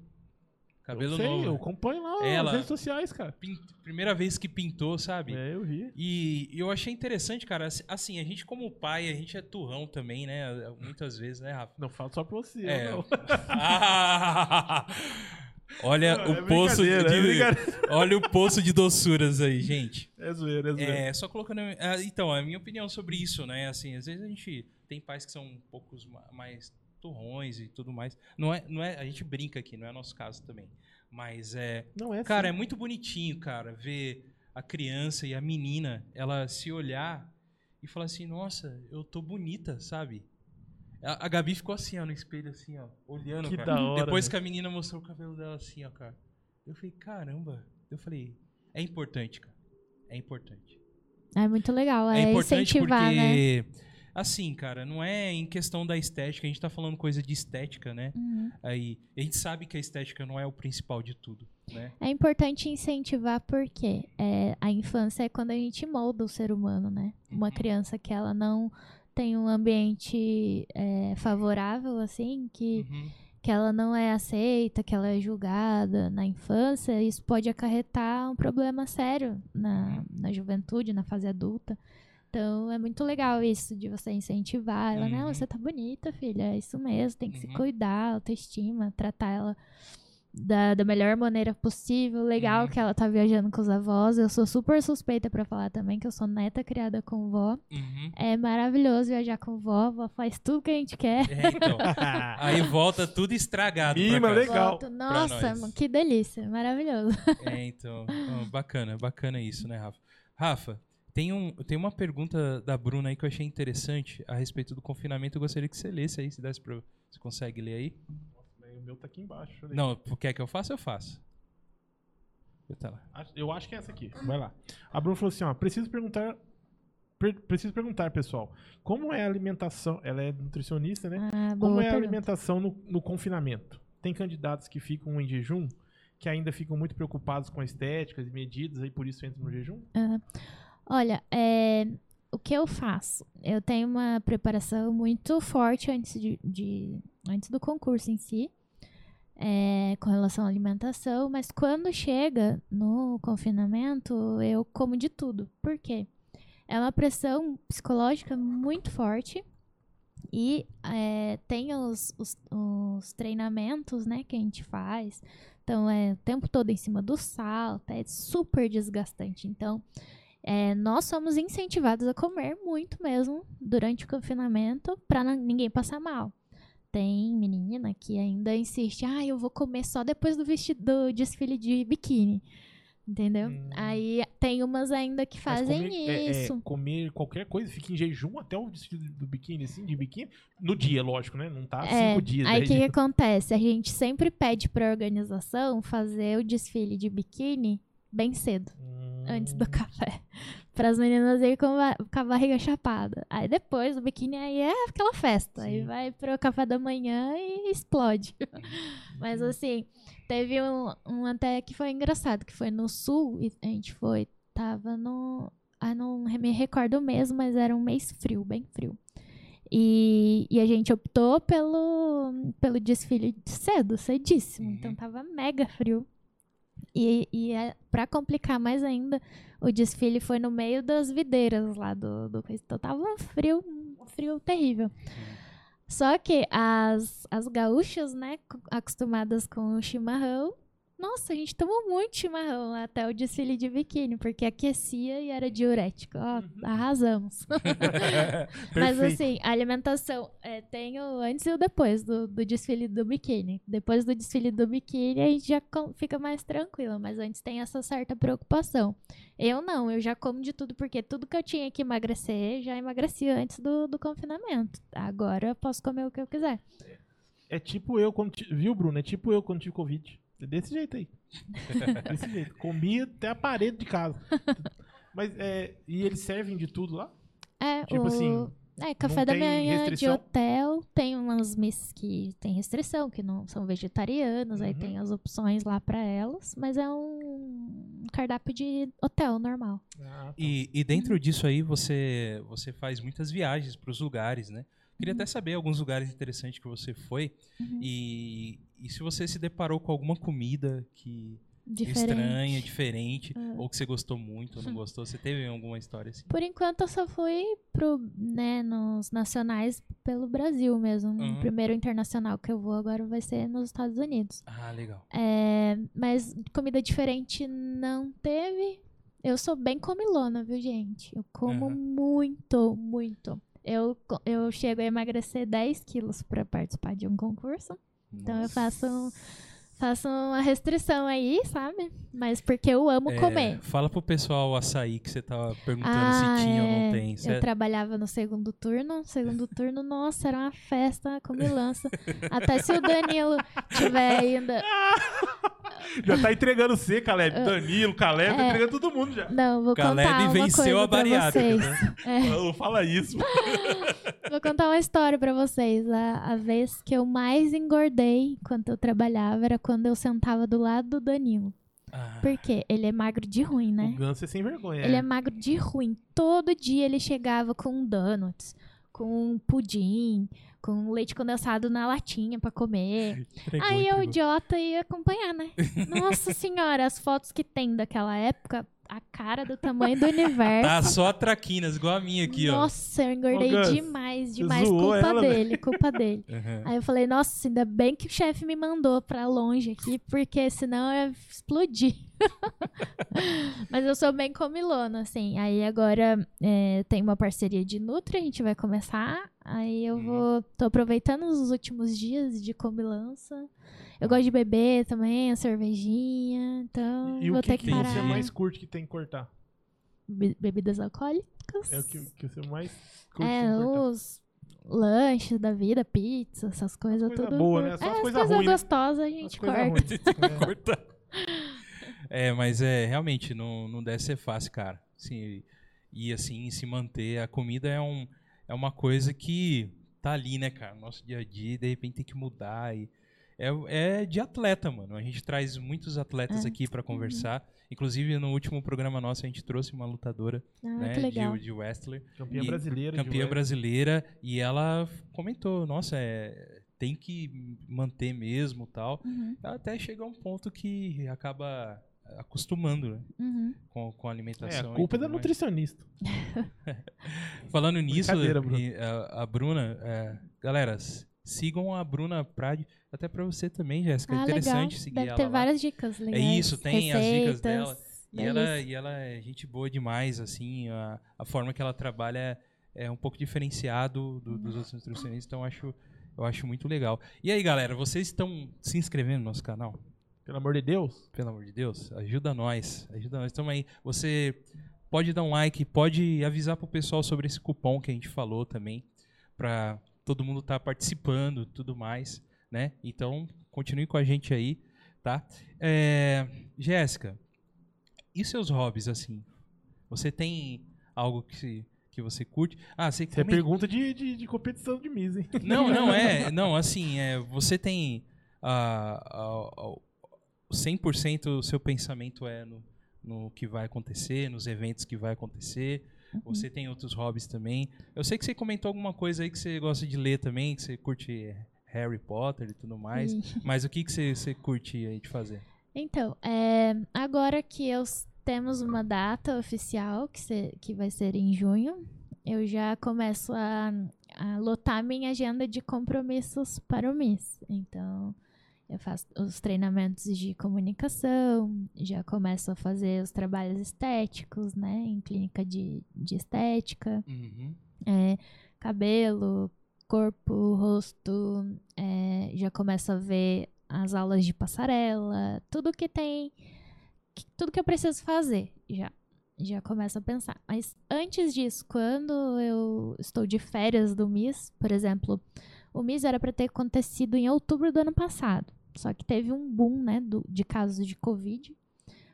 Cabelo eu sei, novo. eu acompanho lá Ela- nas redes sociais, cara. Pin- Primeira vez que pintou, sabe? É, eu vi. E eu achei interessante, cara. ass- Assim, a gente como pai, a gente é turrão também, né? Muitas vezes, né, Rafa? Não falo só pra você. É. não. Olha Não, é o poço de, é olha o poço de doçuras aí, gente. É zoeira, é zoeira. É, só colocando. ah, Então, a minha opinião sobre isso, né? Assim, às vezes a gente tem pais que são um pouco ma- mais turrões e tudo mais. Não é, não é, a gente brinca aqui, não é nosso caso também. Mas é, Não é cara, é assim. muito bonitinho, cara, ver a criança e a menina, ela se olhar e falar assim, nossa, eu tô bonita, sabe? A, a Gabi ficou assim, ó, no espelho, assim, ó, olhando, Que cara. da hora, Depois velho. que a menina mostrou o cabelo dela assim, ó, cara. Eu falei, caramba. Eu falei, é importante, cara. É importante. É muito legal, é, É importante incentivar, né? porque, assim, cara, não é em questão da estética, a gente tá falando coisa de estética, né? Uhum. Aí, a gente sabe que a estética não é o principal de tudo, né? É importante incentivar porque é, a infância é quando a gente molda o ser humano, né? Uma Uhum. criança que ela não tem um ambiente é, favorável, assim, que, Uhum. que ela não é aceita, que ela é julgada na infância, isso pode acarretar um problema sério na, na juventude, na fase adulta. Então é muito legal isso de você incentivar ela, não, Uhum. você tá bonita, filha, é isso mesmo, tem que se Uhum. cuidar, autoestima, tratar ela da, da melhor maneira possível. Legal Uhum. que ela tá viajando com os avós. Eu sou super suspeita pra falar também, que eu sou neta criada com vó. Uhum. É maravilhoso viajar com vó, vó faz tudo que a gente quer. É, então. Aí volta tudo estragado. Mima, legal. Volto. Nossa, nós. que delícia, maravilhoso. É, então. Ó, bacana, bacana isso, né, Rafa? Rafa, tem, um, tem uma pergunta da Bruna aí que eu achei interessante a respeito do confinamento. Eu gostaria que você lesse aí, se desse pra. Você consegue ler aí? O meu tá aqui embaixo. eu. Não, quer que eu faça? Eu faço. Tá lá. Eu acho que é essa aqui. Vai lá. A Bruna falou assim, ó, preciso perguntar per- preciso perguntar, pessoal, como é a alimentação? Ela é nutricionista, né? Ah, Como é a pergunta. alimentação no, no confinamento? Tem candidatos que ficam em jejum, que ainda ficam muito preocupados com a estética e medidas, aí por isso entram no jejum? Olha, é, o que eu faço? Eu tenho uma preparação muito forte antes, de, de- antes do concurso em si, é, com relação à alimentação, mas quando chega no confinamento, eu como de tudo. Por quê? É uma pressão psicológica muito forte. E é, tem os, os, os treinamentos, né, que a gente faz. Então, é o tempo todo em cima do salto, é super desgastante. Então, é, nós somos incentivados a comer muito mesmo durante o confinamento para ninguém passar mal. Tem menina que ainda insiste, ah, eu vou comer só depois do, vestido, do desfile de biquíni. Entendeu? Hum. Aí tem umas ainda que fazem comer, é, é, isso. comer qualquer coisa, fica em jejum até o desfile do biquíni, assim, de biquíni, no dia, lógico, né? Não tá É, cinco dias. Aí o que, que acontece? A gente sempre pede pra organização fazer o desfile de biquíni bem cedo, antes do Hum, café. Para as meninas irem com, a- com a barriga chapada. Aí depois o biquíni aí é aquela festa. Aí Sim. vai pro café da manhã e explode. Mas Uhum. assim, teve um, um até que foi engraçado, que foi no sul e a gente foi, tava no. Ah, não me recordo mesmo, mas era um mês frio, bem frio. E, e a gente optou pelo, pelo desfile cedo, cedíssimo. Uhum. Então tava mega frio. E, e é, pra complicar mais ainda, o desfile foi no meio das videiras lá do, do. Então tava um frio, um frio terrível. Só que as, as gaúchas, né, co- acostumadas com o chimarrão, nossa, a gente tomou muito chimarrão lá até o desfile de biquíni, porque aquecia e era diurético. Ó, Uhum. arrasamos. Mas assim, a alimentação é, tem o antes e o depois do, do desfile do biquíni. Depois do desfile do biquíni, a gente já fica mais tranquila, mas antes tem essa certa preocupação. Eu não, eu já como de tudo, porque tudo que eu tinha que emagrecer, já emagreci antes do, do confinamento. Agora eu posso comer o que eu quiser. É tipo eu quando. Viu, Bruno? É tipo eu quando tive Covid. É desse jeito aí. desse jeito. Comia até a parede de casa. Mas é. E eles servem de tudo lá? É, Tipo o... assim, É, café da manhã de restrição? hotel, tem umas missas que tem restrição, que não são vegetarianos, aí Uhum. tem as opções lá pra elas, mas é um cardápio de hotel normal. Ah, tá. E, e dentro disso aí você, você faz muitas viagens para os lugares, né? Queria até saber alguns lugares interessantes que você foi Uhum. e, e se você se deparou com alguma comida que Diferente. estranha, diferente, Ah. ou que você gostou muito ou não gostou. Você teve alguma história assim? Por enquanto eu só fui pro, né, nos nacionais pelo Brasil mesmo. Uhum. O primeiro internacional que eu vou agora vai ser nos Estados Unidos. Ah, legal. É, mas comida diferente não teve. Eu sou bem comilona, viu, gente? Eu como Aham. muito, muito. Eu, eu chego a emagrecer 10 quilos pra participar de um concurso. Então eu Nossa. faço, faço uma restrição aí, sabe? Mas porque eu amo É, comer. Fala pro pessoal o açaí que você tava perguntando Ah, se tinha ou é. não tem. Eu Cê- trabalhava no segundo turno. Segundo turno, nossa, era uma festa, comilança. Até se o Danilo tiver ainda. Já tá entregando você, Caleb. Danilo, Caleb, tá É. entregando todo mundo já. Não, vou Caleb contar uma venceu coisa a pra bariátrica, né? É, Não fala isso. vou contar uma história pra vocês. A, a vez que eu mais engordei enquanto eu trabalhava era quando eu sentava do lado do Danilo. Ah, Por quê? Ele é magro de ruim, né? O Ganso é sem vergonha. Ele é magro de ruim. Todo dia ele chegava com donuts, com pudim, com leite condensado na latinha pra comer. entregou, Aí eu, entregou. idiota, ia acompanhar, né? Nossa senhora, as fotos que tem daquela época, a cara do tamanho do universo. Tá só traquinas, igual a minha aqui, Nossa, eu engordei Ô, Gus, demais, demais. Culpa ela, velho. dele, culpa dele. ó. Aham. Aí eu falei, nossa, ainda bem que o chefe me mandou pra longe aqui, porque senão eu ia explodir. Mas eu sou bem comilona, assim. Aí agora é, tem uma parceria de Nutri, a gente vai começar. Aí eu Hum. vou. tô aproveitando os últimos dias de comilança. Eu gosto de beber também, a cervejinha. Então E vou o que, ter que que parar. você mais curte que tem que cortar? Be- bebidas alcoólicas. É o que, que você mais curte É, os lanches da vida, pizza, essas coisas Coisa tudo. boa, né? Só é, as as coisa coisas né? gostosas a gente coisa corta. ruim. É. Corta. É, mas é, realmente, não, não deve ser fácil, cara. Assim, e assim, se manter. A comida é, um, é uma coisa que tá ali, né, cara? Nosso dia a dia, e de repente tem que mudar. E é, é de atleta, mano. A gente traz muitos atletas É. aqui pra conversar. Inclusive, no último programa nosso, a gente trouxe uma lutadora Ah, né, que legal. de, de wrestler. Campeã E- brasileira. campeã brasileira e ela comentou, nossa, é, tem que manter mesmo tal. Uhum, Até chega a um ponto que acaba acostumando né, uhum. com, com a É, alimentação. a e culpa é da mais. nutricionista. Falando nisso, a, a Bruna, é, galera, sigam a Bruna Prade, até pra você também, Jéssica. É Ah, interessante legal. seguir Deve ela ter lá. várias dicas legais. isso, tem as dicas receitas, dela. E ela, delícia. e ela é gente boa demais, assim, a, a forma que ela trabalha é um pouco diferenciado do- dos outros nutricionistas, então eu acho, eu acho muito legal. E aí, galera, vocês estão se inscrevendo no nosso canal? Pelo amor de Deus. Pelo amor de Deus, ajuda nós, ajuda nós. Estamos aí. Você pode dar um like, pode avisar pro pessoal sobre esse cupom que a gente falou também, para todo mundo estar participando, tudo mais, né? Então, continue com a gente aí, tá? É, Jéssica, e seus hobbies assim? Você tem algo que, que você curte? Ah, você, Isso é pergunta de, de, de competição de Miss, hein? não, não é. Não, assim, é, você tem. ah, 100% o seu pensamento é no, no que vai acontecer, nos eventos que vai acontecer. Você tem outros hobbies também. Eu sei que você comentou alguma coisa aí que você gosta de ler também, que você curte Harry Potter e tudo mais. Ih. Mas o que, que você, você curte aí de fazer? Então, é, agora que eu temos uma data oficial, que, se- que vai ser em junho, eu já começo a, a lotar minha agenda de compromissos para o mês. Então, eu faço os treinamentos de comunicação, já começo a fazer os trabalhos estéticos, né, em clínica de, de estética Uhum. é, cabelo, corpo, rosto, é, já começo a ver as aulas de passarela, tudo que tem, que- tudo que eu preciso fazer, já, já começo a pensar. Mas antes disso, quando eu estou de férias do MIS, por exemplo, o MIS era para ter acontecido em outubro do ano passado, só que teve um boom, né, do- de casos de Covid.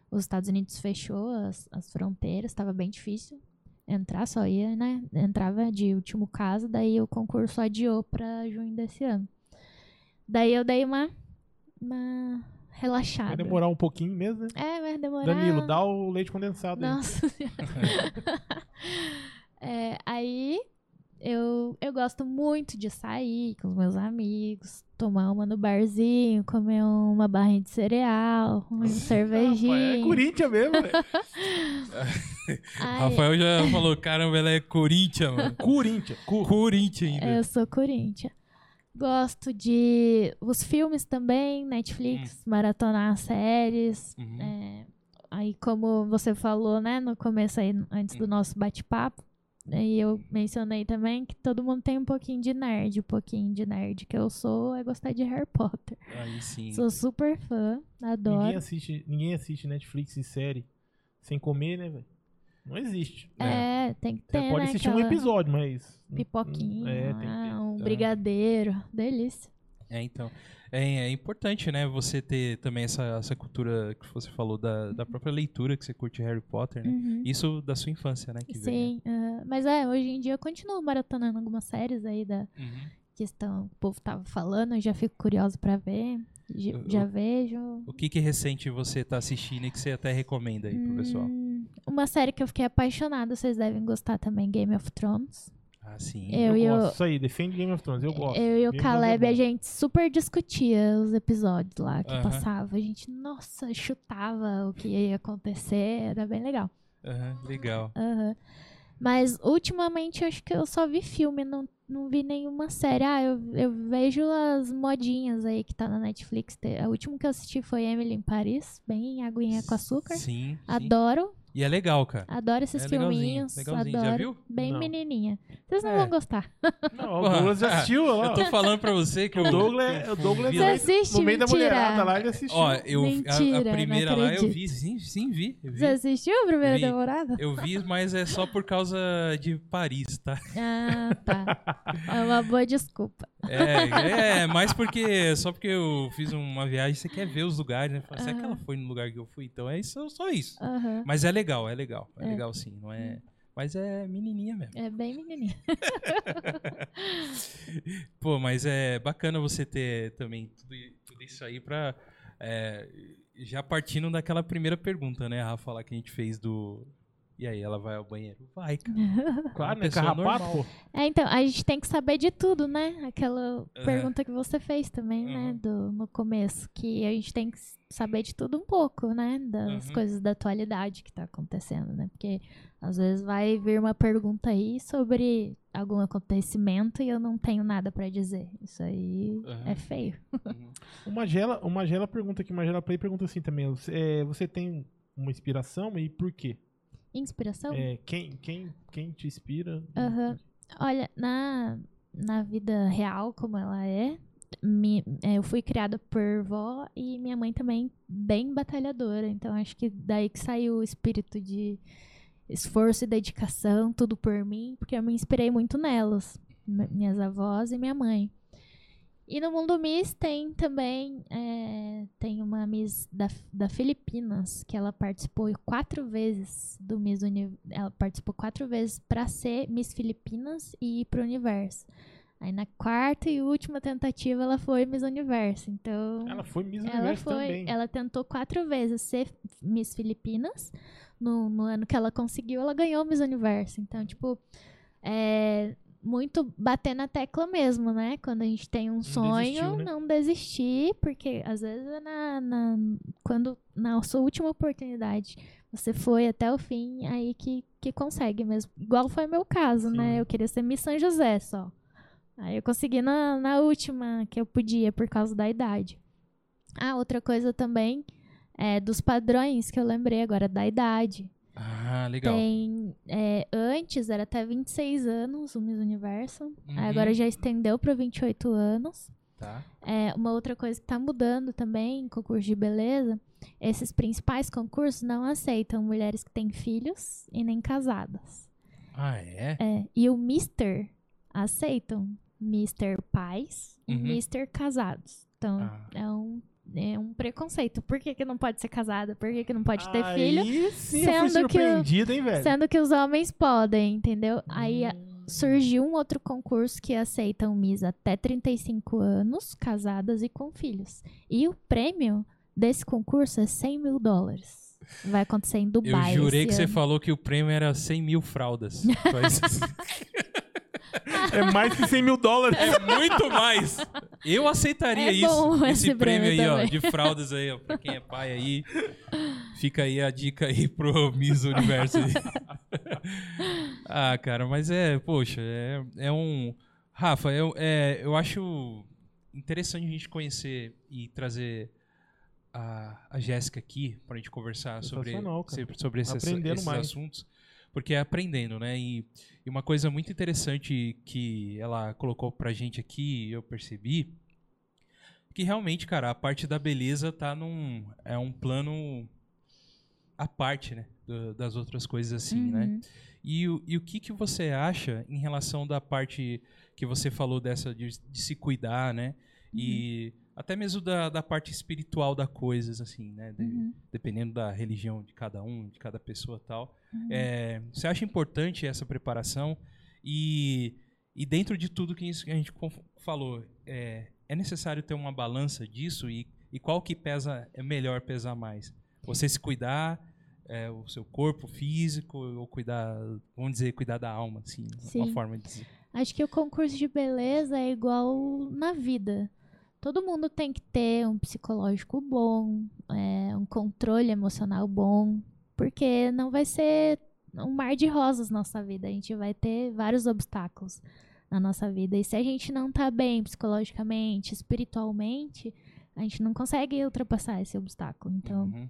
Os Estados Unidos fechou as, as fronteiras, estava bem difícil entrar, só ia, né? Entrava de último caso, daí o concurso adiou pra junho desse ano. Daí eu dei uma, uma relaxada. Vai demorar um pouquinho mesmo, né? É, vai demorar. Danilo, dá o leite condensado aí. Nossa. É, aí eu, eu gosto muito de sair com os meus amigos, tomar uma no barzinho, comer uma barrinha de cereal, um Rapaz, É cervejinho. Corinthians mesmo, velho. Ai, Rafael já falou, caramba, ela é Corinthians, mano. Corinthians. Cu- Corinthians ainda. eu sou Corinthians. Gosto de os filmes também, Netflix, maratonar séries. Uhum. É, aí, como você falou, né, no começo aí, antes do nosso bate-papo, aí eu mencionei também que todo mundo tem um pouquinho de nerd, um pouquinho de nerd que eu sou é gostar de Harry Potter. Aí sim. Sou super fã, Ninguém adoro. assiste, ninguém assiste Netflix e série sem comer, né, velho? Não existe. É, tem que ter, Você pode né, assistir um episódio, mas. pipoquinha, É, tem que ter. um Tá. brigadeiro, delícia. É, então. É, é importante, né, você ter também essa, essa cultura que você falou da, da própria leitura que você curte Harry Potter, né? Uhum. Isso da sua infância, né? Que vem, Sim, aham. mas é, hoje em dia eu continuo maratonando algumas séries aí da né? Uhum. que estão, o povo tava falando, eu já fico curiosa pra ver, já, eu- vejo. O que que recente você tá assistindo e que você até recomenda aí pro pessoal? Hum, uma série que eu fiquei apaixonada, vocês devem gostar também, Game of Thrones. Ah, sim. Eu Eu, e gosto. o- Isso aí, defende Game of Thrones. Eu gosto. Eu e o é Caleb, a gente super discutia os episódios lá que Aham. passava. A gente, nossa, chutava o que ia acontecer, era bem legal. Aham, legal. Aham. Mas ultimamente eu acho que eu só vi filme, não, não vi nenhuma série. Ah, eu, eu vejo as modinhas aí que tá na Netflix. A última que eu assisti foi Emily em Paris, bem aguinha com açúcar. Sim, sim. E é legal, cara. adoro esses É legalzinho, filminhos. legalzinho. Já Adoro. viu? Bem Não. menininha. Vocês não É. vão gostar. Não, o Douglas já assistiu, olha lá. Eu tô falando pra você que O Douglas, que o Douglas Você no assiste, meio da mentira. mulherada lá, ele assistiu. Ó, eu, a- a, Mentira, primeira lá eu vi, sim, sim, vi. Vi, Você assistiu a primeira Vi. temporada? eu vi, mas é só por causa de Paris, tá? Ah, tá. É uma boa desculpa. É, é, mais porque só porque eu fiz uma viagem, você quer ver os lugares, né? Fala, Será que ela foi no lugar que eu fui? Então é isso, só isso. Aham. Mas é legal, é legal. É, É. legal sim, não é. Mas é menininha mesmo. É bem menininha. Pô, mas é bacana você ter também tudo, tudo isso aí pra. é, já partindo daquela primeira pergunta, né, Rafa, lá que a gente fez do. E aí, ela vai ao banheiro? Vai, cara. Claro, uma né? pessoa Carrapato, normal. pô. É, então, a gente tem que saber de tudo, né? Aquela Aham. pergunta que você fez também, né? Uhum. Do, no começo. Que a gente tem que saber de tudo um pouco, né? Das Uhum. coisas da atualidade que tá acontecendo, né? Porque às vezes vai vir uma pergunta aí sobre algum acontecimento e eu não tenho nada pra dizer. Isso aí Aham. é feio. Uhum. O Magela, o Magela pergunta aqui, o Magela Play pergunta assim também. Você, é, você tem uma inspiração e por quê? Inspiração? É, quem, quem, quem te inspira? Aham. Olha, na, na vida real, como ela é, mi- é, eu fui criada por vó e minha mãe também bem batalhadora. Então acho que daí que saiu o espírito de esforço e dedicação, tudo por mim, porque eu me inspirei muito nelas, mi- minhas avós e minha mãe. E no mundo Miss tem também é, tem uma Miss da, da Filipinas que ela participou quatro vezes do Miss Uni ela participou quatro vezes para ser Miss Filipinas e ir pro Universo. Aí na quarta e última tentativa ela foi Miss Universo. Então Ela foi Miss ela Universo foi, também. ela tentou quatro vezes ser Miss Filipinas. No, no ano que ela conseguiu, ela ganhou Miss Universo. Então, tipo, é muito bater na tecla mesmo, né? Quando a gente tem um sonho, desistiu, né? não desistir, porque às vezes é na, na, quando na sua última oportunidade você foi até o fim, aí que, que consegue mesmo. Igual foi meu caso, Sim. né? Eu queria ser Miss São José só. Aí eu consegui na, na última que eu podia por causa da idade. Ah, outra coisa também é dos padrões que eu lembrei agora, da idade. Ah, legal. Tem. é, antes era até 26 anos o Miss Universo. Uhum. agora já estendeu para 28 anos. Tá. É, uma outra coisa que tá mudando também em concurso de beleza, esses principais concursos não aceitam mulheres que têm filhos e nem casadas. Ah, é? É, e o Mister aceitam Mister pais e Uhum. Mister casados. Então, Ah. é, um, é um preconceito. Por que, que não pode ser casada? Por que, que não pode ter filho? Aí sim, eu fui sendo que hein, velho? Sendo que os homens podem, entendeu? Aí a- Hum. surgiu um outro concurso que aceitam Miss até 35 anos, casadas e com filhos. E o prêmio desse concurso é 100 mil dólares. Vai acontecer em Eu Dubai. jurei esse que você ano. falou que o prêmio era 100 mil fraldas. É mais que 100 mil dólares. É muito mais. Eu aceitaria É isso. Esse esse prêmio aí, prêmio ó, também. de fraldas aí, ó. Pra quem é pai aí. Fica aí a dica aí pro Miss Universo. aí. ah, cara, mas é, poxa, é, é um. Rafa, eu, é, eu acho interessante a gente conhecer e trazer a, a Jéssica aqui pra gente conversar sobre, sobre, sobre esses, Aprendendo esses mais. assuntos. Porque é aprendendo, né? E, e uma coisa muito interessante que ela colocou pra gente aqui, eu percebi, que realmente, cara, a parte da beleza tá num. É um plano à parte, né? do- das outras coisas assim, né? Uhum. E, o- e o que, que você acha em relação da parte que você falou dessa de, de se cuidar, né? E até mesmo da, da parte espiritual da coisas, assim, né? De- Uhum. Dependendo da religião de cada um, de cada pessoa tal. Uhum. É, você acha importante essa preparação? E, e dentro de tudo que a gente falou, é, é necessário ter uma balança disso? E, e qual que pesa, é melhor pesar mais? Você se cuidar, é, o seu corpo físico, ou cuidar, vamos dizer, cuidar da alma, assim, uma Sim. forma de dizer. Acho que o concurso de beleza é igual na vida. Todo mundo tem que ter um psicológico bom, é, um controle emocional bom, porque não vai ser um mar de rosas nossa vida. A gente vai ter vários obstáculos na nossa vida. E se a gente não tá bem psicologicamente, espiritualmente, a gente não consegue ultrapassar esse obstáculo. Então, Uhum.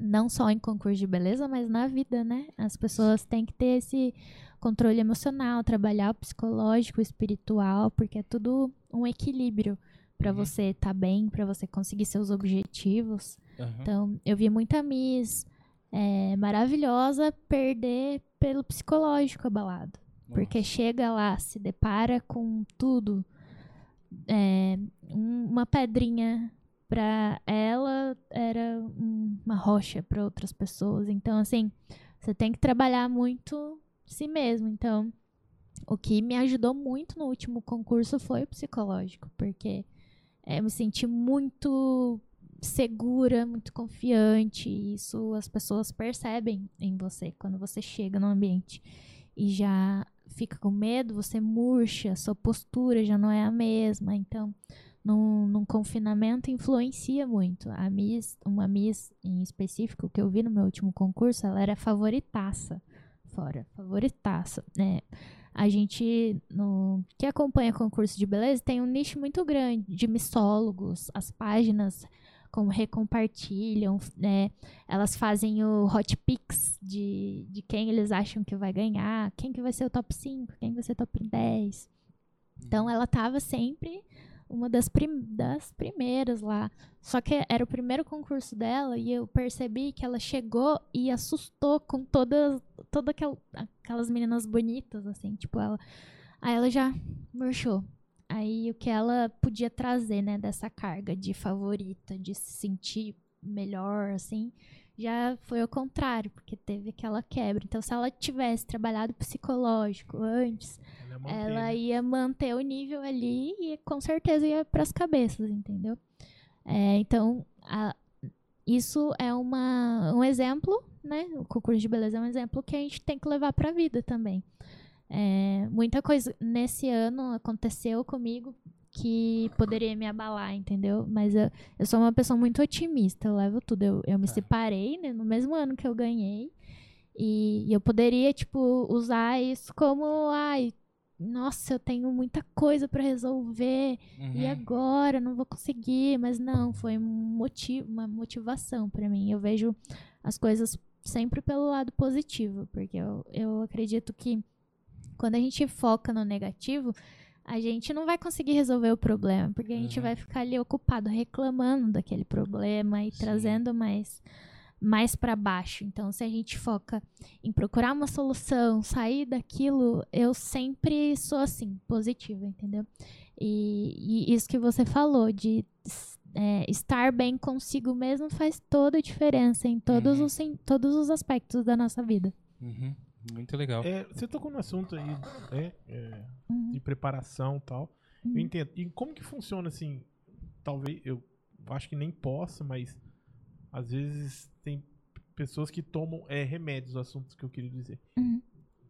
não só em concurso de beleza, mas na vida, né? As pessoas têm que ter esse controle emocional, trabalhar o psicológico, o espiritual, porque é tudo um equilíbrio para Uhum. você estar bem, para você conseguir seus objetivos. Aham. Então, eu vi muita Miss é, maravilhosa perder pelo psicológico abalado. Porque Nossa. chega lá, se depara com tudo. É, um- uma pedrinha pra ela era um- uma rocha para outras pessoas. Então, assim, você tem que trabalhar muito si mesmo. Então, o que me ajudou muito no último concurso foi o psicológico, porque é, me senti muito segura, muito confiante. E isso as pessoas percebem em você quando você chega no ambiente e já fica com medo, você murcha, sua postura já não é a mesma. Então, num, num confinamento influencia muito. A Miss, uma Miss em específico que eu vi no meu último concurso, ela era favoritaça fora, favoritaça, né? A gente no que acompanha concurso de beleza tem um nicho muito grande de missólogos, as páginas como recompartilham, né? Elas fazem o hot picks de, de quem eles acham que vai ganhar, quem que vai ser o top 5, quem vai ser o top 10. Então ela tava sempre uma das, prim das primeiras lá. Só que era o primeiro concurso dela e eu percebi que ela chegou e assustou com todas, todas aquel, aquelas meninas bonitas, assim, tipo, ela. Aí ela já murchou. Aí o que ela podia trazer, né, dessa carga de favorita, de se sentir melhor, assim, já foi ao contrário, porque teve aquela quebra. Então, se ela tivesse trabalhado psicológico antes, Ela ia manter, ela né? ia manter o nível ali e com certeza ia para as cabeças, entendeu? É, então, a- isso é uma, um exemplo, né? O concurso de beleza é um exemplo que a gente tem que levar para a vida também. É, muita coisa nesse ano aconteceu comigo que poderia me abalar, entendeu? Mas eu, eu sou uma pessoa muito otimista, eu levo tudo. Eu, eu me Tá. separei né, no mesmo ano que eu ganhei. E, e eu poderia, tipo, usar isso como, ai, nossa, eu tenho muita coisa pra resolver. E Uhum. agora? Não vou conseguir. Mas não, foi um motivo, uma motivação pra mim. Eu vejo as coisas sempre pelo lado positivo, porque eu, eu acredito que quando a gente foca no negativo, a gente não vai conseguir resolver o problema, porque a gente Uhum. vai ficar ali ocupado reclamando daquele problema e Sim. trazendo mais mais para baixo. Então, se a gente foca em procurar uma solução, sair daquilo, eu sempre sou assim, positiva, entendeu? E, e isso que você falou de é, estar bem consigo mesmo faz toda a diferença em todos, Uhum. os, em todos os aspectos da nossa vida. Uhum. Muito legal. É, você tocou no assunto aí, né? é, Uhum. de preparação e tal. Uhum. Eu entendo. E como que funciona assim? Talvez, eu acho que nem possa, mas às vezes tem pessoas que tomam é, remédios, assuntos que eu queria dizer. Uhum.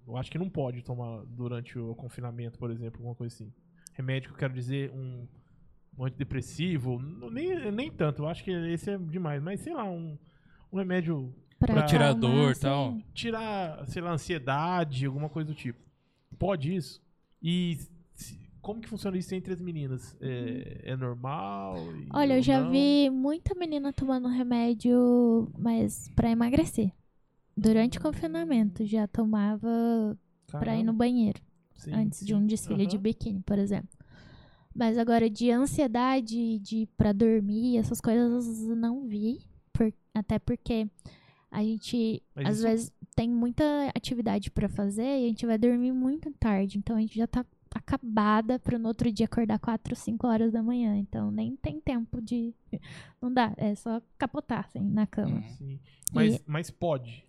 Eu acho que não pode tomar durante o confinamento, por exemplo, alguma coisa assim. Remédio que eu quero dizer, um, um antidepressivo, nem, nem tanto, eu acho que esse é demais, mas sei lá, um, um remédio Pra, tirar dor e assim. tal. tirar, sei lá, ansiedade, alguma coisa do tipo. Pode isso? E como que funciona isso entre as meninas? É, é normal? Olha, eu já não? vi muita menina tomando remédio, mas pra emagrecer. Durante o confinamento, já tomava pra ir no banheiro. sim, antes de sim. um desfile de Aham. biquíni, por exemplo. Mas agora de ansiedade, de para dormir, essas coisas não vi, por- até porque a gente Mas às isso- vezes tem muita atividade pra fazer e a gente vai dormir muito tarde, então a gente já tá acabada para no outro dia acordar 4, 5 horas da manhã, então nem tem tempo de não dá, é só capotar assim na cama. Uhum. Sim. Mas, mas pode.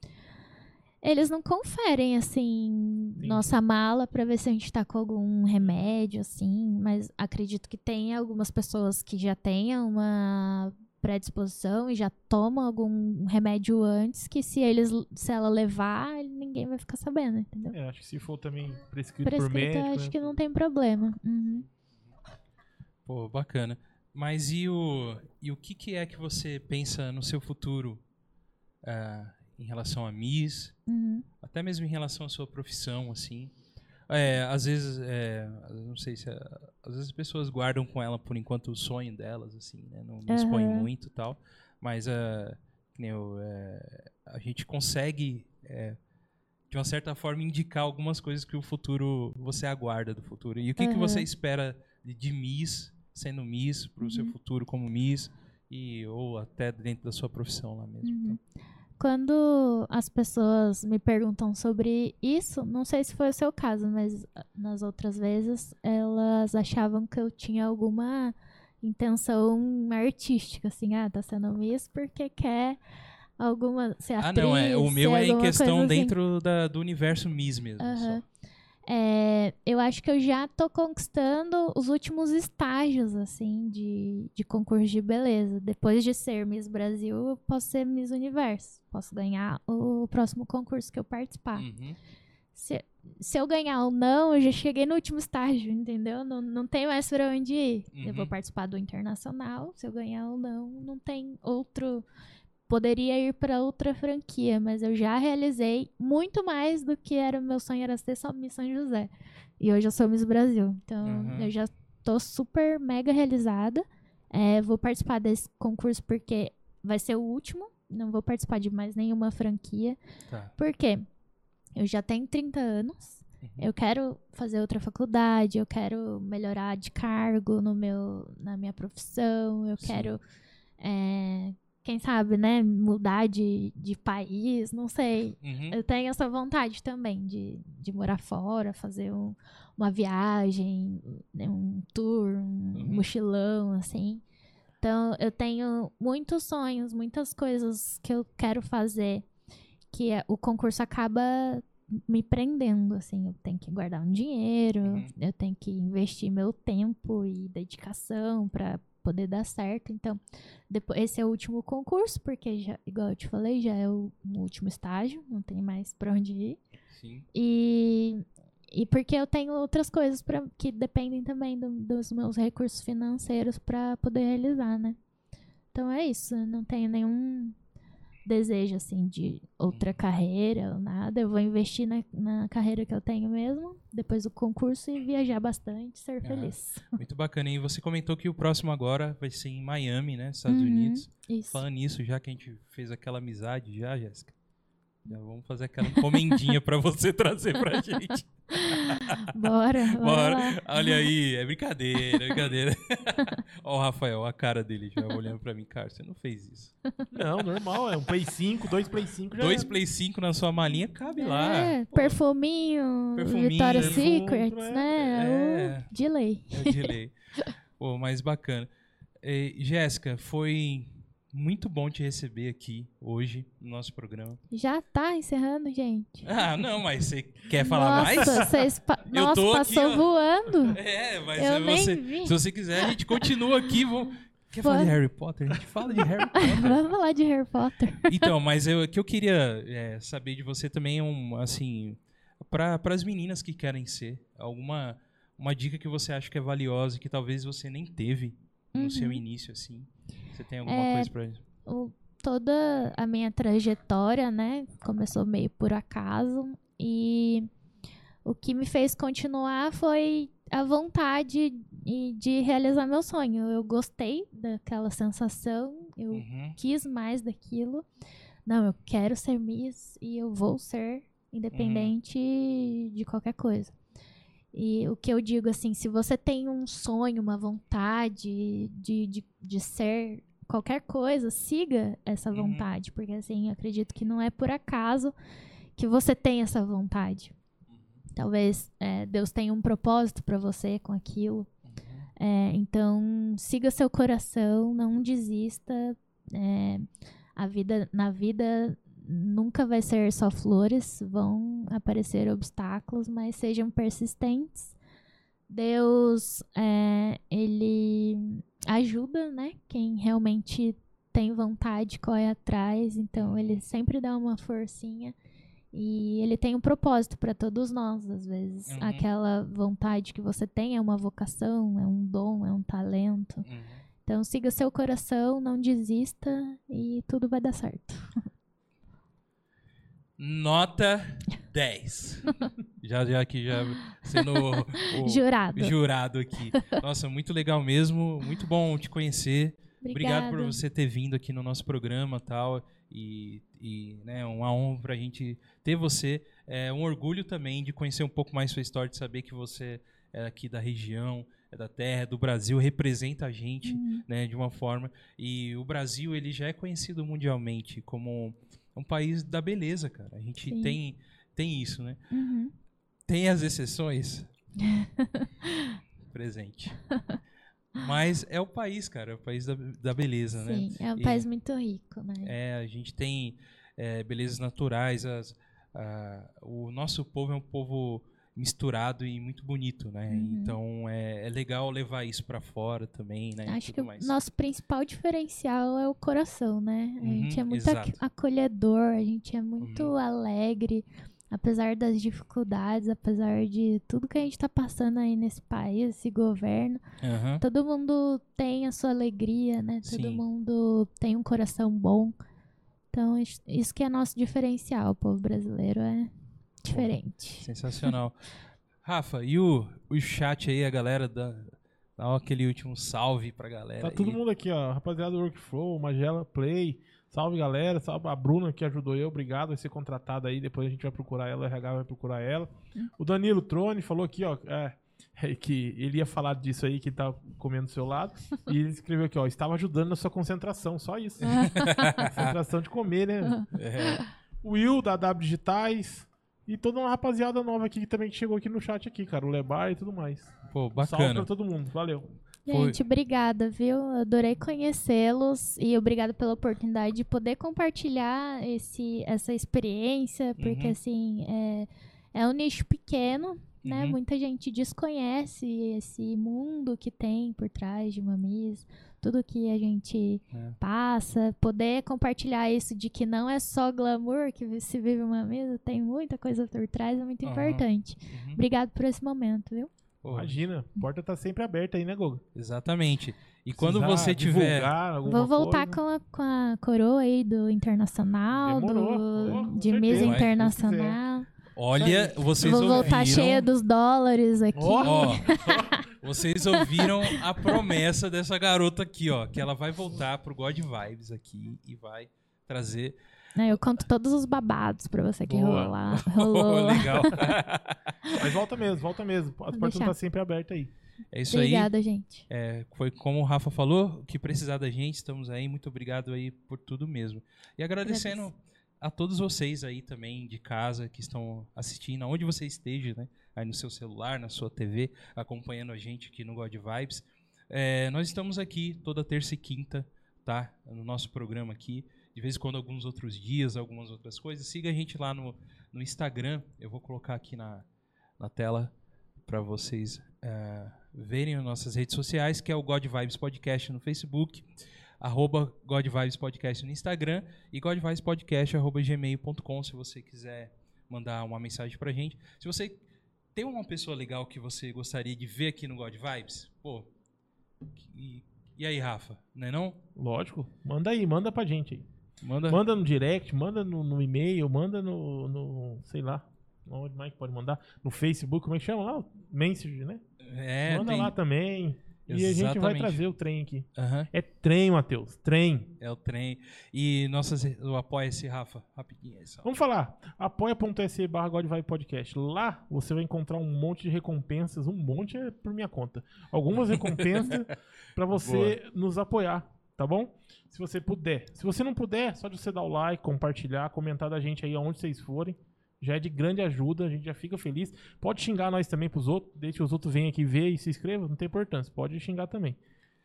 Eles não conferem, assim, Entendi. nossa mala pra ver se a gente tá com algum remédio, assim, mas acredito que tem algumas pessoas que já tenham uma predisposição e já tomam algum remédio antes, que se eles se ela levar, ninguém vai ficar sabendo, entendeu? É, acho que se for também prescrito, por Prescrito, médico, acho né? que não tem problema. Uhum. Pô, bacana. Mas e o, e o que, que é que você pensa no seu futuro ah, em relação a Miss, Uhum. até mesmo em relação à sua profissão, assim? É, às vezes, é, não sei se, é, às vezes as pessoas guardam com ela por enquanto o sonho delas, assim, né? Não, não expõem Aham. muito e tal, mas nem eu, é, a gente consegue, é, de uma certa forma, indicar algumas coisas que o futuro, você aguarda do futuro. E o que, que você espera de, de Miss, sendo Miss, para o seu Uhum. futuro como Miss, e, ou até dentro da sua profissão lá mesmo. Uhum. Então, Quando as pessoas me perguntam sobre isso, não sei se foi o seu caso, mas ah, nas outras vezes elas achavam que eu tinha alguma intenção artística, assim, ah, tá sendo Miss porque quer alguma ser ah, atriz, não, é, o meu é em questão assim. dentro da, do universo Miss mesmo. Aham. É, eu acho que eu já tô conquistando os últimos estágios, assim, de, de concurso de beleza. Depois de ser Miss Brasil, eu posso ser Miss Universo. Posso ganhar o próximo concurso que eu participar. Uhum. Se, se eu ganhar ou não, eu já cheguei no último estágio, entendeu? Não, não tem mais pra onde ir. Eu vou Uhum. participar do internacional. Se eu ganhar ou não, não tem outro. Poderia ir pra outra franquia, mas eu já realizei muito mais do que era o meu sonho, era ser só Miss São José. E hoje eu sou Miss Brasil. Então Uhum. eu já tô super mega realizada. É, vou participar desse concurso porque vai ser o último. Não vou participar de mais nenhuma franquia. Tá. Por quê? Eu já tenho 30 anos. Uhum. Eu quero fazer outra faculdade, eu quero melhorar de cargo no meu, na minha profissão, eu Sim. quero, é, quem sabe, né, mudar de, de país, não sei. Uhum. Eu tenho essa vontade também de, de morar fora, fazer um- uma viagem, né, um tour, um Uhum. mochilão, assim. Então, eu tenho muitos sonhos, muitas coisas que eu quero fazer, que é- o concurso acaba me prendendo, assim. Eu tenho que guardar um dinheiro, Uhum. eu tenho que investir meu tempo e dedicação para poder dar certo. Então, depois, esse é o último concurso, porque, já, igual eu te falei, já é o, o último estágio, não tem mais pra onde ir. Sim. E, e porque eu tenho outras coisas pra, que dependem também do- dos meus recursos financeiros para poder realizar, né? Então é isso, não tenho nenhum desejo assim de outra carreira ou nada. Eu vou investir na, na carreira que eu tenho mesmo, depois do concurso e viajar bastante, ser Aham. feliz. Muito bacana. E você comentou que o próximo agora vai ser em Miami, né? Estados Uhum, Unidos. Isso. Falando nisso, já que a gente fez aquela amizade já, Jéssica. Já vamos fazer aquela encomendinha pra você trazer pra gente. Bora, bora. Bora. lá. Olha aí, é brincadeira, é brincadeira. Ó o Rafael, a cara dele já olhando pra mim. Cara, você não fez isso. Não, normal, é um Play 5, dois Play 5 já Dois Play 5 na sua malinha, cabe lá. É, Pô, perfuminho, Perfuminho, Victoria's perfume, Secret, é. né? É. O de lei. É o delay. Pô, mais bacana. Jéssica, foi muito bom te receber aqui hoje no nosso programa. Já tá encerrando, gente. Ah, não, mas você quer falar mais? Nossa, vocês pa- Eu Nossa, tô aqui, passou ó. voando. É, mas Eu você, se você quiser, a gente continua aqui. Vamos... Quer falar de. Harry Potter? A gente fala de Harry Potter. Vamos falar de Harry Potter. Então, mas o que eu queria é, saber de você também é um, assim, para as meninas que querem ser? Alguma uma dica que você acha que é valiosa e que talvez você nem teve no Uhum. seu início, assim? Você tem alguma É, coisa pra isso? toda a minha trajetória, né, começou meio por acaso e o que me fez continuar foi a vontade de realizar meu sonho. Eu gostei daquela sensação, eu Uhum. quis mais daquilo. Não, eu quero ser Miss e eu vou ser, independente de qualquer coisa. E o que eu digo assim, se você tem um sonho, uma vontade de, de, de ser qualquer coisa, siga essa Uhum. vontade. Porque assim, eu acredito que não é por acaso que você tem essa vontade. Talvez é, Deus tenha um propósito para você com aquilo. É, então, siga seu coração, não desista. É, a vida, na vida nunca vai ser só flores, vão aparecer obstáculos, mas sejam persistentes. Deus, é, ele ajuda, né? Quem realmente tem vontade, corre atrás. Então, ele sempre dá uma forcinha. E ele tem um propósito para todos nós, às vezes. Uhum. Aquela vontade que você tem é uma vocação, é um dom, é um talento. Uhum. Então siga seu coração, não desista e tudo vai dar certo. Nota 10. já, já aqui, já sendo o, o Jurado. jurado aqui. Nossa, muito legal mesmo. Muito bom te conhecer. Obrigado por Obrigada. você ter vindo aqui no nosso programa tal. E, e né, uma honra pra gente ter você. É um orgulho também de conhecer um pouco mais sua história, de saber que você é aqui da região, é da terra, é do Brasil, representa a gente Uhum. né, de uma forma. E o Brasil ele já é conhecido mundialmente como um país da beleza, cara. A gente Sim. tem, tem isso, né? Uhum. Tem as exceções. Presente. Mas é o país, cara, é o país da, da beleza, né? Sim, é um E- país muito rico, né? É, a gente tem é, belezas naturais. as- a- o nosso povo é um povo misturado e muito bonito, né? Uhum. Então é, é legal levar isso pra fora também, né? Acho que o mais. nosso principal diferencial é o coração, né? A Uhum, gente é muito exato. ac- acolhedor, a gente é muito Uhum. alegre, apesar das dificuldades, apesar de tudo que a gente tá passando aí nesse país, esse governo. Todo mundo tem a sua alegria, né? Todo Sim. mundo tem um coração bom. Então, is- isso que é nosso diferencial, o povo brasileiro é diferente. Sensacional. Rafa, e o, o chat aí, a galera, dá, dá aquele último salve pra galera. Tá aí. todo mundo aqui, ó. Rapaziada do Workflow, Magela Play. Salve, galera. Salve a Bruna que ajudou eu. Obrigado. Vai ser contratada aí. Depois a gente vai procurar ela. O RH vai procurar ela. O Danilo Trone falou aqui, ó. é, é, que ele ia falar disso aí, que tá comendo do seu lado. e ele escreveu aqui, ó. Estava ajudando na sua concentração. Só isso. concentração de comer, né? É, O Will, da W Digitais. E toda uma rapaziada nova aqui que também chegou aqui no chat aqui, cara. O Lebar e tudo mais. pô, Salve bacana. pra todo mundo. Valeu. Foi. Gente, obrigada, viu? Adorei conhecê-los e obrigada pela oportunidade de poder compartilhar esse, essa experiência, porque Uhum. assim, é, é um nicho pequeno, né? Uhum. Muita gente desconhece esse mundo que tem por trás de uma Miss, tudo que a gente É. passa, poder compartilhar isso de que não é só glamour que se vive uma Miss, tem muita coisa por trás, é muito Aham. importante. Uhum. Obrigado por esse momento, viu? Pô, Imagina, a porta tá sempre aberta aí, né, Goga? exatamente. E quando você tiver. Vou voltar coisa, com a, com a coroa aí do Internacional, Demorou. do, Oh, de certeza. Se Internacional. Olha, vocês Vou voltar ouviram. cheia dos dólares aqui. Ó. Ó, vocês ouviram a promessa dessa garota aqui, ó. Que ela vai voltar pro God Vibes aqui e vai trazer. Eu conto todos os babados pra você que Boa. rolou. lá. Legal. Mas volta mesmo, volta mesmo. As portas deixar. estão sempre abertas aí. É isso aí. Obrigada, gente. É, foi como o Rafa falou, o que precisar da gente, estamos aí. Muito obrigado aí por tudo mesmo. E agradecendo Agradeço. A todos vocês aí também de casa que estão assistindo, aonde você esteja, né? Aí no seu celular, na sua TV, acompanhando a gente aqui no God Vibes. É, nós estamos aqui toda terça e quinta, tá? No nosso programa aqui. De vez em quando, alguns outros dias, algumas outras coisas. Siga a gente lá no, no Instagram. Eu vou colocar aqui na, na tela para vocês é, verem as nossas redes sociais, que é o God Vibes Podcast no Facebook, arroba Podcast no Instagram e God Vibes Podcast arroba gmail.com se você quiser mandar uma mensagem pra gente. Se você tem uma pessoa legal que você gostaria de ver aqui no God Vibes, pô. E, e aí, Rafa? Não é não? Lógico. Manda aí, manda pra gente aí. Manda. Manda no direct, manda no, no e-mail, manda no, no. sei lá. Onde mais pode mandar? No Facebook, como é que chama lá? Messenger, né? É, manda tem- lá também. E a gente vai trazer o trem aqui. Aham, É trem, Matheus. Trem. é o trem. E nossas, o Apoia-se, Rafa, rapidinho aí só. Vamos falar. apoia.se barra Podcast. Lá você vai encontrar um monte de recompensas. Um monte é por minha conta. Algumas recompensas pra você nos apoiar, tá bom? Se você puder. Se você não puder, só de você dar o like, compartilhar, comentar da gente aí aonde vocês forem. Já é de grande ajuda, a gente já fica feliz. Pode xingar nós também pros outros, deixa que os outros venham aqui ver e se inscrevam, não tem importância. Pode xingar também.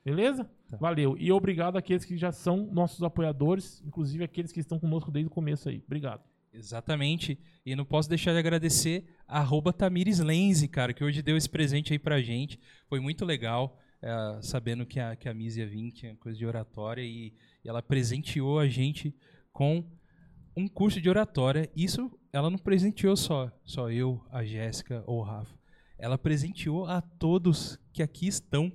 Beleza? Tá. Valeu. E obrigado àqueles que já são nossos apoiadores, inclusive aqueles que estão conosco desde o começo aí. Obrigado. Exatamente. E não posso deixar de agradecer a arroba Tamires Lenze, cara, que hoje deu esse presente aí pra gente. Foi muito legal, é, sabendo que a, que a Miss ia vir, tinha coisa de oratória, e, e ela presenteou a gente com um curso de oratória. Isso ela não presenteou só, só eu, a Jéssica ou o Rafa. Ela presenteou a todos que aqui estão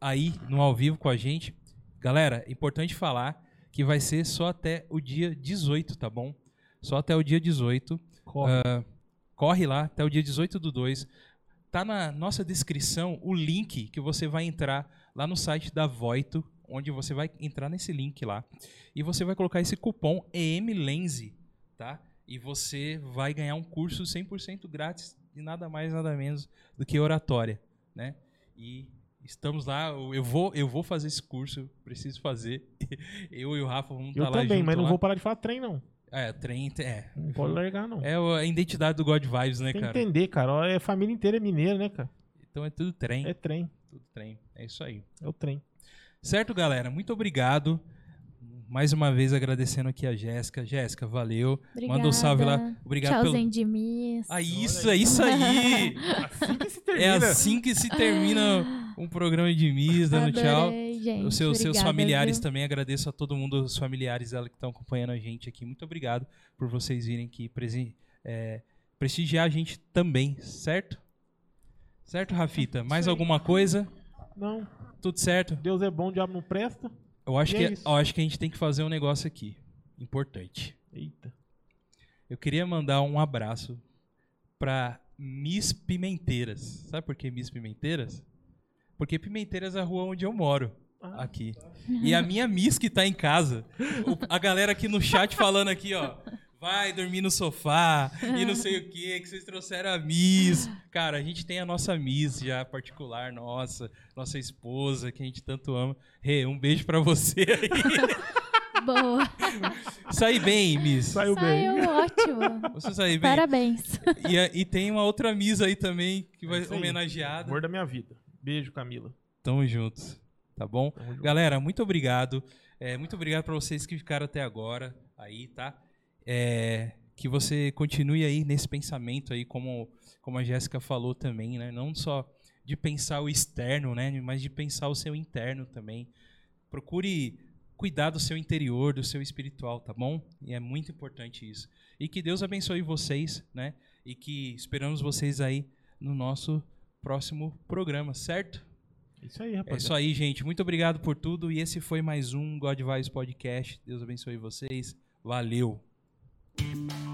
aí no ao vivo com a gente. Galera, importante falar que vai ser só até o dia 18, tá bom? Só até o dia 18. Corre. Ah, corre lá até o dia 18 do 2. Tá na nossa descrição o link que você vai entrar lá no site da Voito, onde você vai entrar nesse link lá e você vai colocar esse cupom EMLense, tá? E você vai ganhar um curso 100% grátis de nada mais nada menos do que oratória, né? E estamos lá, eu vou eu vou fazer esse curso, preciso fazer. Eu e o Rafa vamos Eu estar lá também, junto mas não lá. vou parar de falar trem, não. É, trem, é. Não pode largar, não. É a identidade do God Vibes, né, Tem que cara? entender, cara. É a família inteira é mineira, né, cara? Então é tudo trem, É trem. tudo trem. É isso aí. É o trem. Certo, galera? Muito obrigado. Mais uma vez agradecendo aqui a Jéssica. Jéssica, valeu. Manda um salve lá. Obrigada. Obrigado Tchauzinho pelo. Ah, isso, é isso aí! Assim que se É termina. assim que se termina um programa de Miss, dando tchau. Adorei, gente. Os seus, seus Obrigada, familiares viu? também, agradeço a todo mundo, os familiares dela que estão acompanhando a gente aqui. Muito obrigado por vocês virem aqui presen- é, prestigiar a gente também, certo? Certo, Rafita? Mais alguma coisa? Não, Tudo certo? Deus é bom, o diabo não presta. Eu acho, E que, é eu acho que a gente tem que fazer um negócio aqui. Importante. Eita. Eu queria mandar um abraço pra Miss Pimenteiras. Sabe por que Miss Pimenteiras? Porque Pimenteiras é a rua onde eu moro. Ah. Aqui. E a minha Miss que tá em casa. O- a galera aqui no chat falando aqui, ó. Vai dormir no sofá e não sei o que, que vocês trouxeram a Miss. Cara, a gente tem a nossa Miss já particular, nossa, nossa esposa, que a gente tanto ama. Rê, um beijo pra você aí. Boa. Sai bem, Miss. Saiu bem. Saiu ótimo. Você sai bem. Parabéns. E, e tem uma outra Miss aí também, que vai É isso aí. homenageada. Amor da minha vida. Beijo, Camila. Tamo juntos. Tá bom? Tamo junto. Galera, muito obrigado. É, muito obrigado pra vocês que ficaram até agora aí, tá? É, que você continue aí nesse pensamento aí, como, como a Jéssica falou também, né? Não só de pensar o externo, né? Mas de pensar o seu interno também. Procure cuidar do seu interior, do seu espiritual, tá bom? E é muito importante isso. E que Deus abençoe vocês, né? E que esperamos vocês aí no nosso próximo programa, certo? Isso aí, É rapaz. isso aí, gente. Muito obrigado por tudo. E esse foi mais um God Vibes Podcast. Deus abençoe vocês. Valeu. Thank you.